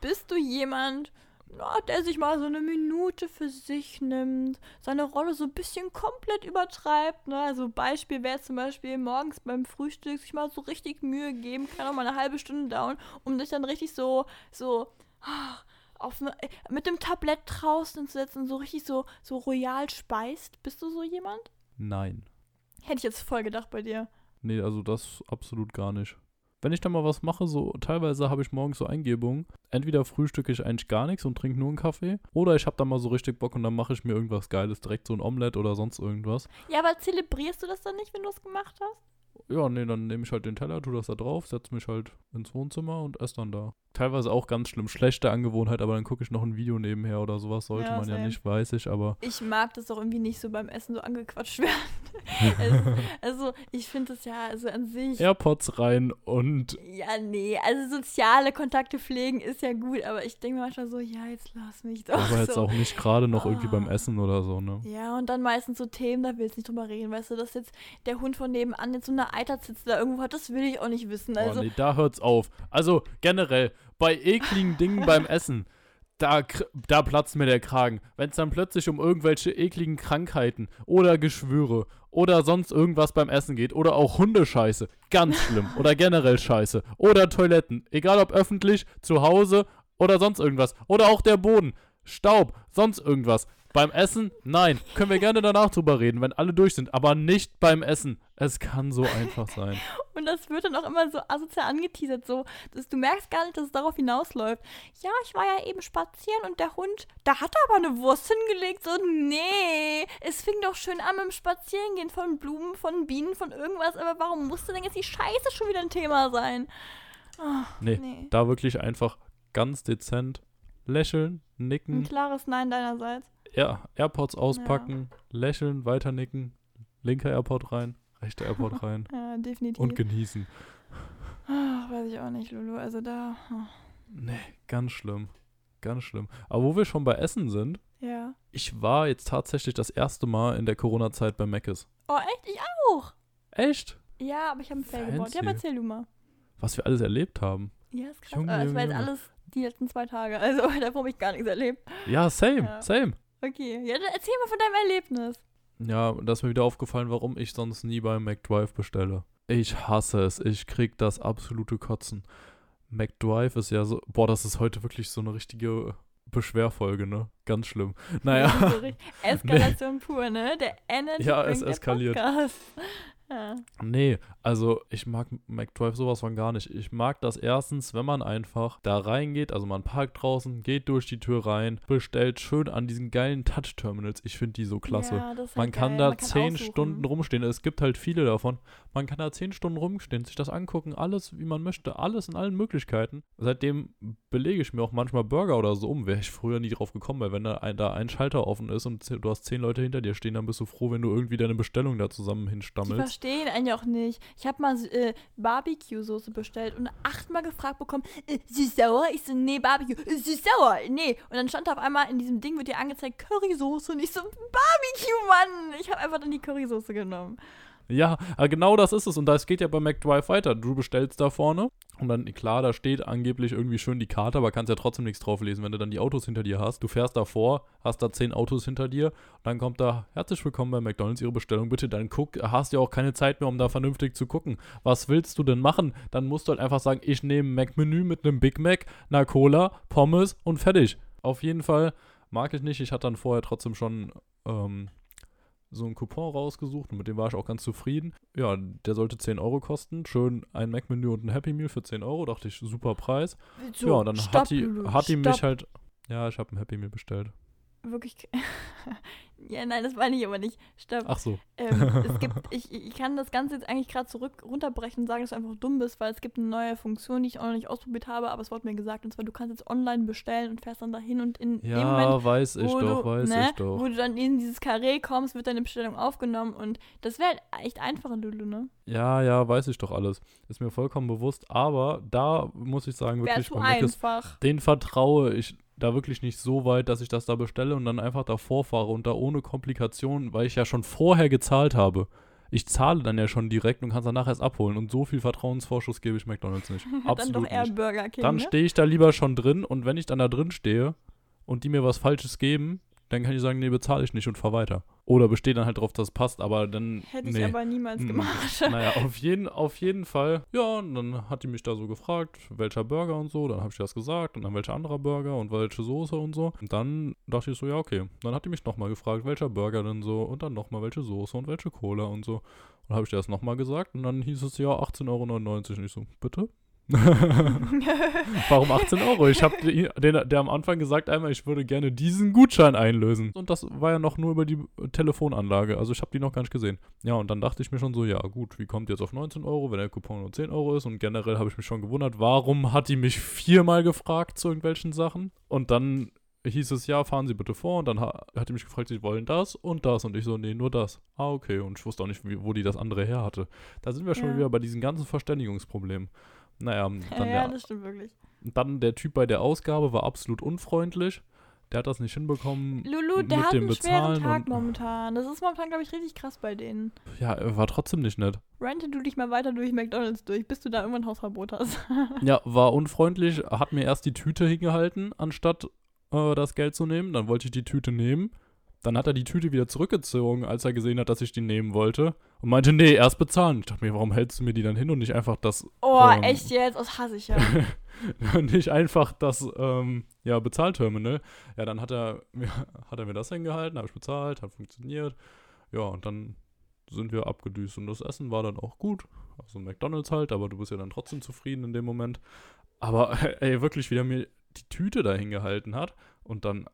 Bist du jemand, na, der sich mal so eine Minute für sich nimmt, seine Rolle so ein bisschen komplett übertreibt? Ne? Also Beispiel wäre zum Beispiel morgens beim Frühstück sich mal so richtig Mühe geben, kann auch mal eine halbe Stunde dauern, um sich dann richtig so, so ah, auf ne, äh, mit dem Tablett draußen zu setzen und so richtig so, so royal speist. Bist du so jemand? Nein. Hätte ich jetzt voll gedacht bei dir. Nee, also das absolut gar nicht. Wenn ich dann mal was mache, so teilweise habe ich morgens so Eingebungen. Entweder frühstücke ich eigentlich gar nichts und trinke nur einen Kaffee, oder ich habe dann mal so richtig Bock und dann mache ich mir irgendwas Geiles, direkt so ein Omelett oder sonst irgendwas. Ja, aber zelebrierst du das dann nicht, wenn du es gemacht hast? Ja, nee, dann nehme ich halt den Teller, tu das da drauf, setze mich halt ins Wohnzimmer und esse dann da. Teilweise auch ganz schlimm, schlechte Angewohnheit, aber dann gucke ich noch ein Video nebenher oder sowas, sollte Ja, man ja nicht, weiß ich, aber Ich mag das auch irgendwie nicht so beim Essen so angequatscht werden. also, also, ich finde das ja also an sich. AirPods rein und Ja, nee, also soziale Kontakte pflegen ist ja gut, aber ich denke mir manchmal so, ja, jetzt lass mich doch. aber jetzt so. auch nicht gerade noch irgendwie Ah. beim Essen oder so, ne? Ja, und dann meistens so Themen, da willst du nicht drüber reden, weißt du, dass jetzt der Hund von nebenan jetzt so eine Eiterzitze da irgendwo hat, das will ich auch nicht wissen. Also, oh nee, da hört's auf. Also generell, bei ekligen Dingen beim Essen, da, da platzt mir der Kragen. Wenn es dann plötzlich um irgendwelche ekligen Krankheiten oder Geschwüre oder sonst irgendwas beim Essen geht oder auch Hundescheiße, ganz schlimm. oder generell Scheiße. Oder Toiletten, egal ob öffentlich, zu Hause oder sonst irgendwas. Oder auch der Boden, Staub, sonst irgendwas. Beim Essen, nein. Können wir gerne danach drüber reden, wenn alle durch sind, aber nicht beim Essen. Es kann so einfach sein. Und das wird dann auch immer so asozial angeteasert, so, dass du merkst gar nicht, dass es darauf hinausläuft. Ja, ich war ja eben spazieren und der Hund, da hat er aber eine Wurst hingelegt. So, nee, es fing doch schön an mit dem Spazierengehen von Blumen, von Bienen, von irgendwas, aber warum musste denn jetzt die Scheiße schon wieder ein Thema sein? Ah, Nee, nee. da wirklich einfach ganz dezent lächeln, Ein nicken, klares Nein deinerseits. Ja, AirPods auspacken, lächeln, weiter nicken, linker AirPod rein, rechter AirPod rein Ja, definitiv. und genießen. Ach, weiß ich auch nicht, Lulu. Also da. ah. Nee, ganz schlimm. Ganz schlimm. Aber wo wir schon bei Essen sind, Ja. ich war jetzt tatsächlich das erste Mal in der Corona-Zeit bei Mc's. Oh, echt? Ich auch. Echt? Ja, aber ich habe einen Fail gebaut. Ja, aber erzähl du mal. Was wir alles erlebt haben. Ja, ist krass. Junge, aber es war jetzt alles die letzten zwei Tage. Also davor habe ich gar nichts erlebt. Ja, same, Ja. same. Okay. Ja, dann erzähl mal von deinem Erlebnis. Ja, da ist mir wieder aufgefallen, warum ich sonst nie bei McDrive bestelle. Ich hasse es. Ich krieg das absolute Kotzen. McDrive ist ja so. Boah, das ist heute wirklich so eine richtige Beschwerfolge, ne? Ganz schlimm. Naja. So richtig- Eskalation pur, ne? Der Energy Ja, es eskaliert. Ja. Nee, also ich mag McDrive sowas von gar nicht. Ich mag das erstens, wenn man einfach da reingeht, also man parkt draußen, geht durch die Tür rein, bestellt schön an diesen geilen Touch-Terminals. Ich finde die so klasse. Ja, ist Man halt kann geil. da Man kann zehn aussuchen. Stunden rumstehen. Es gibt halt viele davon. Man kann da zehn Stunden rumstehen, sich das angucken, alles wie man möchte, alles in allen Möglichkeiten. Seitdem belege ich mir auch manchmal Burger oder so um. Wäre ich früher nie drauf gekommen, weil wenn da ein, da ein Schalter offen ist und du hast zehn Leute hinter dir stehen, dann bist du froh, wenn du irgendwie deine Bestellung da zusammen hinstammelst. Verstehen ja auch nicht. Ich habe mal äh, Barbecue-Soße bestellt und achtmal gefragt bekommen, äh, süß-sauer? Ich so, nee, Barbecue, äh, süß-sauer, nee. Und dann stand da auf einmal in diesem Ding, wird dir angezeigt, Currysoße. Und ich so, Barbecue, Mann. Ich habe einfach dann die Currysoße genommen. Ja, aber genau das ist es. Und das geht ja bei McDrive weiter. Du bestellst da vorne und dann, klar, da steht angeblich irgendwie schön die Karte, aber kannst ja trotzdem nichts drauf lesen, wenn du dann die Autos hinter dir hast. Du fährst davor, hast da zehn Autos hinter dir und dann kommt da, herzlich willkommen bei McDonalds, Ihre Bestellung bitte. Dann guck, hast ja auch keine Zeit mehr, um da vernünftig zu gucken. Was willst du denn machen? Dann musst du halt einfach sagen, ich nehme Mac-Menü mit einem Big Mac, einer Cola, Pommes und fertig. Auf jeden Fall mag ich nicht. Ich hatte dann vorher trotzdem schon ähm, so einen Coupon rausgesucht und mit dem war ich auch ganz zufrieden. Ja, der sollte 10 Euro kosten. Schön ein Mac-Menü und ein Happy Meal für 10 Euro. Dachte ich, super Preis. So, ja, und dann stopp, hat die, hat die mich halt. Ja, ich habe ein Happy Meal bestellt. Wirklich. ja, nein, das meine ich aber nicht. Stopp. Ach so. Ähm, es gibt, ich, ich kann das Ganze jetzt eigentlich gerade zurück runterbrechen und sagen, dass du einfach dumm bist, weil es gibt eine neue Funktion, die ich auch noch nicht ausprobiert habe, aber es wurde mir gesagt, und zwar du kannst jetzt online bestellen und fährst dann dahin und in dem Ja, Moment, weiß ich wo doch, du, weiß ne, ich doch. wo du dann in dieses Karree kommst, wird deine Bestellung aufgenommen und das wäre halt echt einfacher, Lulu, ne? Ja, ja, weiß ich doch alles. Ist mir vollkommen bewusst. Aber da muss ich sagen, wirklich, zu Mac ist, einfach. den vertraue ich da wirklich nicht so weit, dass ich das da bestelle und dann einfach davor fahre und da ohne Komplikationen, weil ich ja schon vorher gezahlt habe. Ich zahle dann ja schon direkt und kann es danach erst abholen. Und so viel Vertrauensvorschuss gebe ich McDonalds nicht. dann Absolut doch eher nicht. Burger King, Dann ne? stehe ich da lieber schon drin und wenn ich dann da drin stehe und die mir was Falsches geben, dann kann ich sagen, nee, bezahle ich nicht und fahr weiter. Oder bestehe dann halt drauf, dass es passt, aber dann. Hätte ich nee. aber niemals gemacht. Naja, auf jeden, auf jeden Fall. Ja, und dann hat die mich da so gefragt, welcher Burger und so. Dann habe ich das gesagt und dann welcher anderer Burger und welche Soße und so. Und dann dachte ich so, ja, okay. Dann hat die mich nochmal gefragt, welcher Burger denn so und dann nochmal welche Soße und welche Cola und so. Und dann habe ich dir das nochmal gesagt und dann hieß es ja 18,99 Euro. Und ich so, bitte? Warum 18 Euro? Ich habe den, der am Anfang gesagt einmal, ich würde gerne diesen Gutschein einlösen. Und das war ja noch nur über die Telefonanlage. Also ich habe die noch gar nicht gesehen. Ja, und dann dachte ich mir schon so, ja gut, wie kommt jetzt auf 19 Euro, wenn der Coupon nur 10 Euro ist? Und generell habe ich mich schon gewundert, warum hat die mich viermal gefragt zu irgendwelchen Sachen? Und dann hieß es, ja, fahren Sie bitte vor. Und dann ha hat die mich gefragt, Sie wollen das und das. Und ich so, nee, nur das. Ah, okay. Und ich wusste auch nicht, wie, wo die das andere her hatte. Da sind wir schon Ja. wieder bei diesen ganzen Verständigungsproblemen. Naja, dann ja, der das stimmt wirklich. dann der Typ bei der Ausgabe war absolut unfreundlich. Der hat das nicht hinbekommen. Lulu, der mit hat dem einen schweren Tag momentan. Das ist momentan, glaube ich, richtig krass bei denen. Ja, war trotzdem nicht nett. Rente du dich mal weiter durch McDonalds durch, bis du da irgendwann Hausverbot hast. Ja, war unfreundlich. Hat mir erst die Tüte hingehalten, anstatt äh, das Geld zu nehmen. Dann wollte ich die Tüte nehmen. Dann hat er die Tüte wieder zurückgezogen, als er gesehen hat, dass ich die nehmen wollte. Und meinte, nee, erst bezahlen. Ich dachte mir, warum hältst du mir die dann hin und nicht einfach das Oh, Ähm. echt jetzt? Das hasse ich ja. nicht einfach das ähm, ja, Bezahlterminal. Ja, dann hat er, mir, hat er mir das hingehalten, habe ich bezahlt, hat funktioniert. Ja, und dann sind wir abgedüst und das Essen war dann auch gut. Also McDonalds halt, aber du bist ja dann trotzdem zufrieden in dem Moment. Aber ey, wirklich, wie er mir die Tüte da hingehalten hat und dann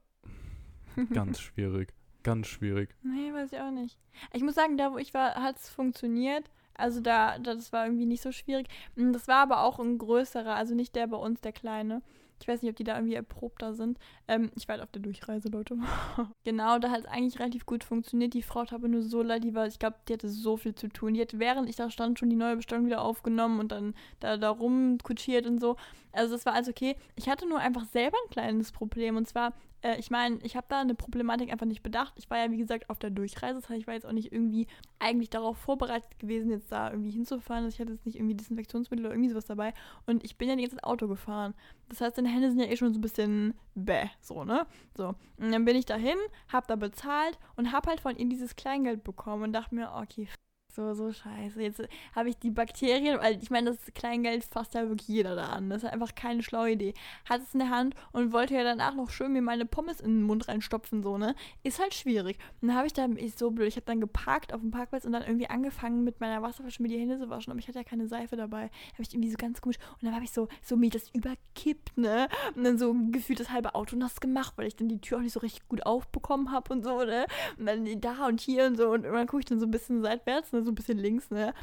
ganz schwierig. Ganz schwierig. nee, weiß ich auch nicht. Ich muss sagen, da wo ich war, hat es funktioniert. Also da, da, das war irgendwie nicht so schwierig. Mm, Das war aber auch ein größerer, also nicht der bei uns, der kleine. Ich weiß nicht, ob die da irgendwie erprobter sind. Ähm, ich war halt auf der Durchreise, Leute. genau, da hat es eigentlich relativ gut funktioniert. Die Frau hat aber nur so leid, die war, ich glaube, die hatte so viel zu tun. Die hat, während ich da stand, schon die neue Bestellung wieder aufgenommen und dann da, da rumkutschiert und so. Also das war alles okay. Ich hatte nur einfach selber ein kleines Problem. Und zwar äh, ich meine, ich habe da eine Problematik einfach nicht bedacht. Ich war ja, wie gesagt, auf der Durchreise. Das heißt, ich war jetzt auch nicht irgendwie eigentlich darauf vorbereitet gewesen, jetzt da irgendwie hinzufahren. Also ich hatte jetzt nicht irgendwie Desinfektionsmittel oder irgendwie sowas dabei. Und ich bin ja ganze Zeit Auto gefahren. Das heißt, deine Hände sind ja eh schon so ein bisschen bäh, so, ne? So. Und dann bin ich dahin, hab da bezahlt und hab halt von ihm dieses Kleingeld bekommen und dachte mir, okay, so, so scheiße. Jetzt habe ich die Bakterien, weil ich meine, das Kleingeld fasst ja wirklich jeder da an. Das ist einfach keine schlaue Idee. Hat es in der Hand und wollte ja danach noch schön mir meine Pommes in den Mund reinstopfen, so, ne? Ist halt schwierig. Und dann habe ich da, ist so blöd, ich habe dann geparkt auf dem Parkplatz und dann irgendwie angefangen mit meiner Wasserflasche mir die Hände zu waschen, aber ich hatte ja keine Seife dabei. Habe ich irgendwie so ganz gut. Und dann habe ich so, so mir das überkippt, ne? Und dann so gefühlt das halbe Auto nass gemacht, weil ich dann die Tür auch nicht so richtig gut aufbekommen habe und so, ne? Und dann da und hier und so. Und irgendwann gucke ich dann so ein bisschen seitwärts, ne? So ein bisschen links, ne?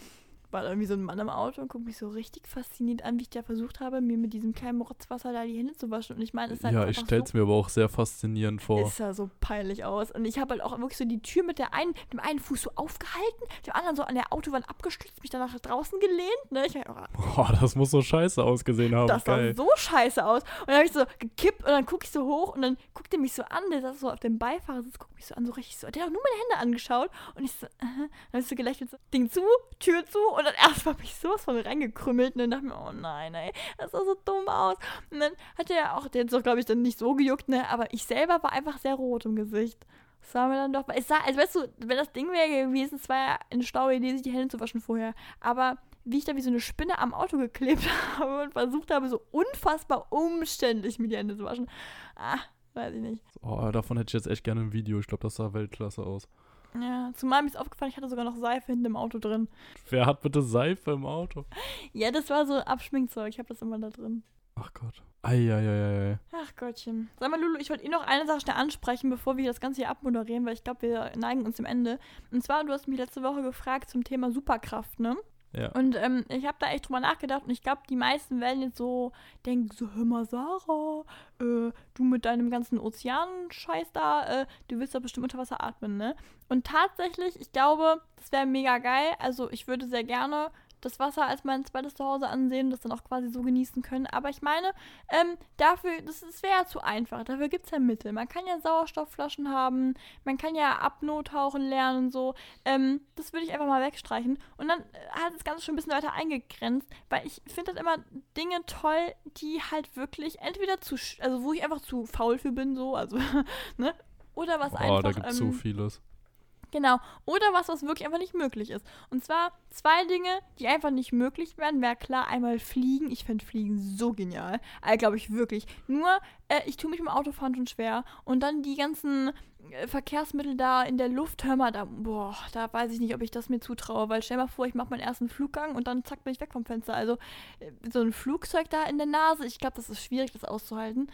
War irgendwie so ein Mann im Auto und guckt mich so richtig fasziniert an, wie ich da versucht habe, mir mit diesem kleinen Rotzwasser da die Hände zu waschen. Und ich meine, es ist halt Ja, ich stell's so, mir aber auch sehr faszinierend vor. Es sah so peinlich aus. Und ich habe halt auch wirklich so die Tür mit der einen, dem einen Fuß so aufgehalten, dem anderen so an der Autowand abgestützt, mich dann nach draußen gelehnt. Ne? Ich halt, oh, Boah, das muss so scheiße ausgesehen haben. Das Geil. sah so scheiße aus. Und dann habe ich so gekippt und dann gucke ich so hoch und dann guckt er mich so an, der saß so auf dem Beifahrersitz, guckt mich so an, so richtig so. Der hat auch nur meine Hände angeschaut und ich so, -huh. dann habe ich so gelächelt, so, Ding zu, Tür zu und dann erstmal mich sowas von reingekrümmelt und dann dachte ich mir, oh nein, ey, das sah so dumm aus. Und dann hat er auch, der hat so, glaube ich, dann nicht so gejuckt, ne, aber ich selber war einfach sehr rot im Gesicht. Das war mir dann doch, es sah, also weißt du, wenn das Ding wäre gewesen, es war ja eine schlaue Idee, sich die Hände zu waschen vorher, aber wie ich da wie so eine Spinne am Auto geklebt habe und versucht habe, so unfassbar umständlich mir die Hände zu waschen. Ah, weiß ich nicht. Oh, davon hätte ich jetzt echt gerne ein Video. Ich glaube, das sah Weltklasse aus. Ja, zumal mir ist aufgefallen, ich hatte sogar noch Seife hinten im Auto drin. Wer hat bitte Seife im Auto? Ja, das war so Abschminkzeug. Ich habe das immer da drin. Ach Gott. Eieieiei. Ach Gottchen. Sag mal, Lulu, ich wollte eh noch eine Sache schnell ansprechen, bevor wir das Ganze hier abmoderieren, weil ich glaube, wir neigen uns dem Ende. Und zwar, du hast mich letzte Woche gefragt zum Thema Superkraft, ne? Ja. Und ähm, ich habe da echt drüber nachgedacht und ich glaube, die meisten werden jetzt so denken, so, hör mal, Sarah, äh, du mit deinem ganzen Ozeanscheiß da, äh, du willst da bestimmt unter Wasser atmen, ne? Und tatsächlich, ich glaube, das wäre mega geil. Also ich würde sehr gerne das Wasser als mein zweites Zuhause ansehen, das dann auch quasi so genießen können. Aber ich meine, ähm, dafür, das, das wäre ja zu einfach. Dafür gibt es ja Mittel. Man kann ja Sauerstoffflaschen haben, man kann ja Apnoe-tauchen lernen und so. Ähm, das würde ich einfach mal wegstreichen. Und dann äh, hat das Ganze schon ein bisschen weiter eingegrenzt, weil ich finde halt immer Dinge toll, die halt wirklich entweder zu, also wo ich einfach zu faul für bin, so, also, ne? Oder was oh, einfach. Oh, da gibt es ähm, so vieles. Genau. Oder was, was wirklich einfach nicht möglich ist. Und zwar zwei Dinge, die einfach nicht möglich werden. Wäre klar, einmal fliegen. Ich fände Fliegen so genial. Also, glaube ich wirklich. Nur, äh, ich tue mich dem Autofahren schon schwer. Und dann die ganzen äh, Verkehrsmittel da in der Luft, hör mal, da, boah, da weiß ich nicht, ob ich das mir zutraue, weil stell mal vor, ich mache meinen ersten Fluggang und dann zack bin ich weg vom Fenster. Also äh, so ein Flugzeug da in der Nase, ich glaube, das ist schwierig, das auszuhalten.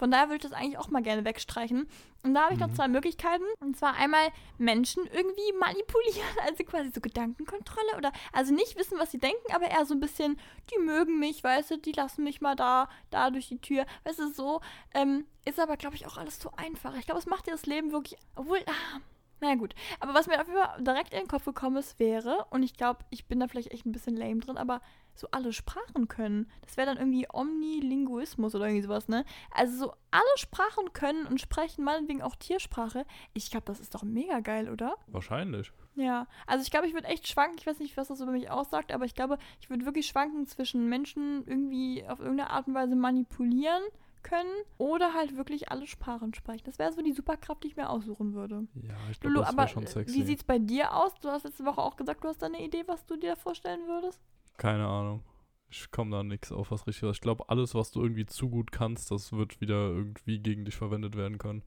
Von daher würde ich das eigentlich auch mal gerne wegstreichen. Und da habe ich mhm. noch zwei Möglichkeiten. Und zwar einmal Menschen irgendwie manipulieren, also quasi so Gedankenkontrolle oder also nicht wissen, was sie denken, aber eher so ein bisschen, die mögen mich, weißt du, die lassen mich mal da, da durch die Tür. Weißt du, so, ähm, ist aber, glaube ich, auch alles zu einfach. Ich glaube, es macht dir das Leben wirklich. Obwohl, ah, naja, gut. Aber was mir auf jeden Fall direkt in den Kopf gekommen ist, wäre, und ich glaube, ich bin da vielleicht echt ein bisschen lame drin, aber so alle Sprachen können. Das wäre dann irgendwie Omnilinguismus oder irgendwie sowas, ne? Also so alle Sprachen können und sprechen, meinetwegen auch Tiersprache. Ich glaube, das ist doch mega geil, oder? Wahrscheinlich. Ja, also ich glaube, ich würde echt schwanken. Ich weiß nicht, was das über mich aussagt, aber ich glaube, ich würde wirklich schwanken zwischen Menschen irgendwie auf irgendeine Art und Weise manipulieren können oder halt wirklich alle Sprachen sprechen. Das wäre so die Superkraft, die ich mir aussuchen würde. Ja, ich glaube, das wäre schon sexy. Wie sieht es bei dir aus? Du hast letzte Woche auch gesagt, du hast da eine Idee, was du dir vorstellen würdest? Keine Ahnung. Ich komme da nichts auf was richtig. Ich glaube, alles, was du irgendwie zu gut kannst, das wird wieder irgendwie gegen dich verwendet werden können.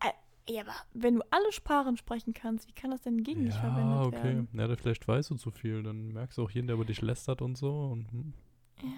Äh, ja, aber wenn du alle Sprachen sprechen kannst, wie kann das denn gegen ja, dich verwendet okay. werden? Ja, okay. Ja, vielleicht weißt du zu viel. Dann merkst du auch jeden, der über dich lästert und so. Und, hm. ja.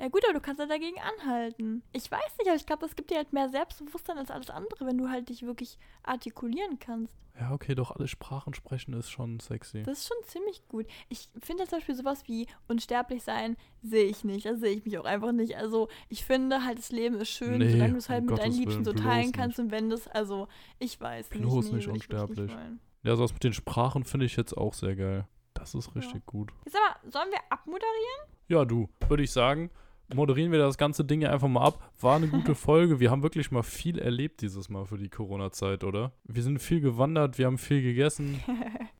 Ja gut, aber du kannst ja dagegen anhalten. Ich weiß nicht, aber ich glaube, das gibt dir halt mehr Selbstbewusstsein als alles andere, wenn du halt dich wirklich artikulieren kannst. Ja, okay, doch alle Sprachen sprechen ist schon sexy. Das ist schon ziemlich gut. Ich finde zum Beispiel sowas wie unsterblich sein, sehe ich nicht. Da sehe ich mich auch einfach nicht. Also ich finde halt, das Leben ist schön, Nee, solange du es halt mit deinen Liebsten so teilen bloß kannst und wenn das, also ich weiß Bloß nicht. nicht würde ich wirklich unsterblich. wollen. Ja, sowas mit den Sprachen finde ich jetzt auch sehr geil. Das ist richtig gut. Jetzt aber, sollen wir abmoderieren? Ja, du, würde ich sagen, moderieren wir das ganze Ding ja einfach mal ab. War eine gute Folge. Wir haben wirklich mal viel erlebt dieses Mal für die Corona-Zeit, oder? Wir sind viel gewandert, wir haben viel gegessen.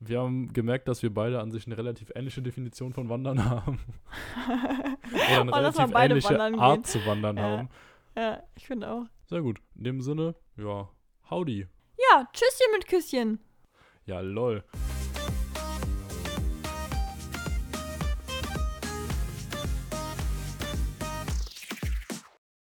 Wir haben gemerkt, dass wir beide an sich eine relativ ähnliche Definition von Wandern haben. Oder eine Oh, dass wir relativ beide ähnliche wandern Art gehen. zu wandern Ja. haben. Ja, ich finde auch. Sehr gut. In dem Sinne, ja, howdy. Ja, Tschüsschen mit Küsschen. Ja, lol.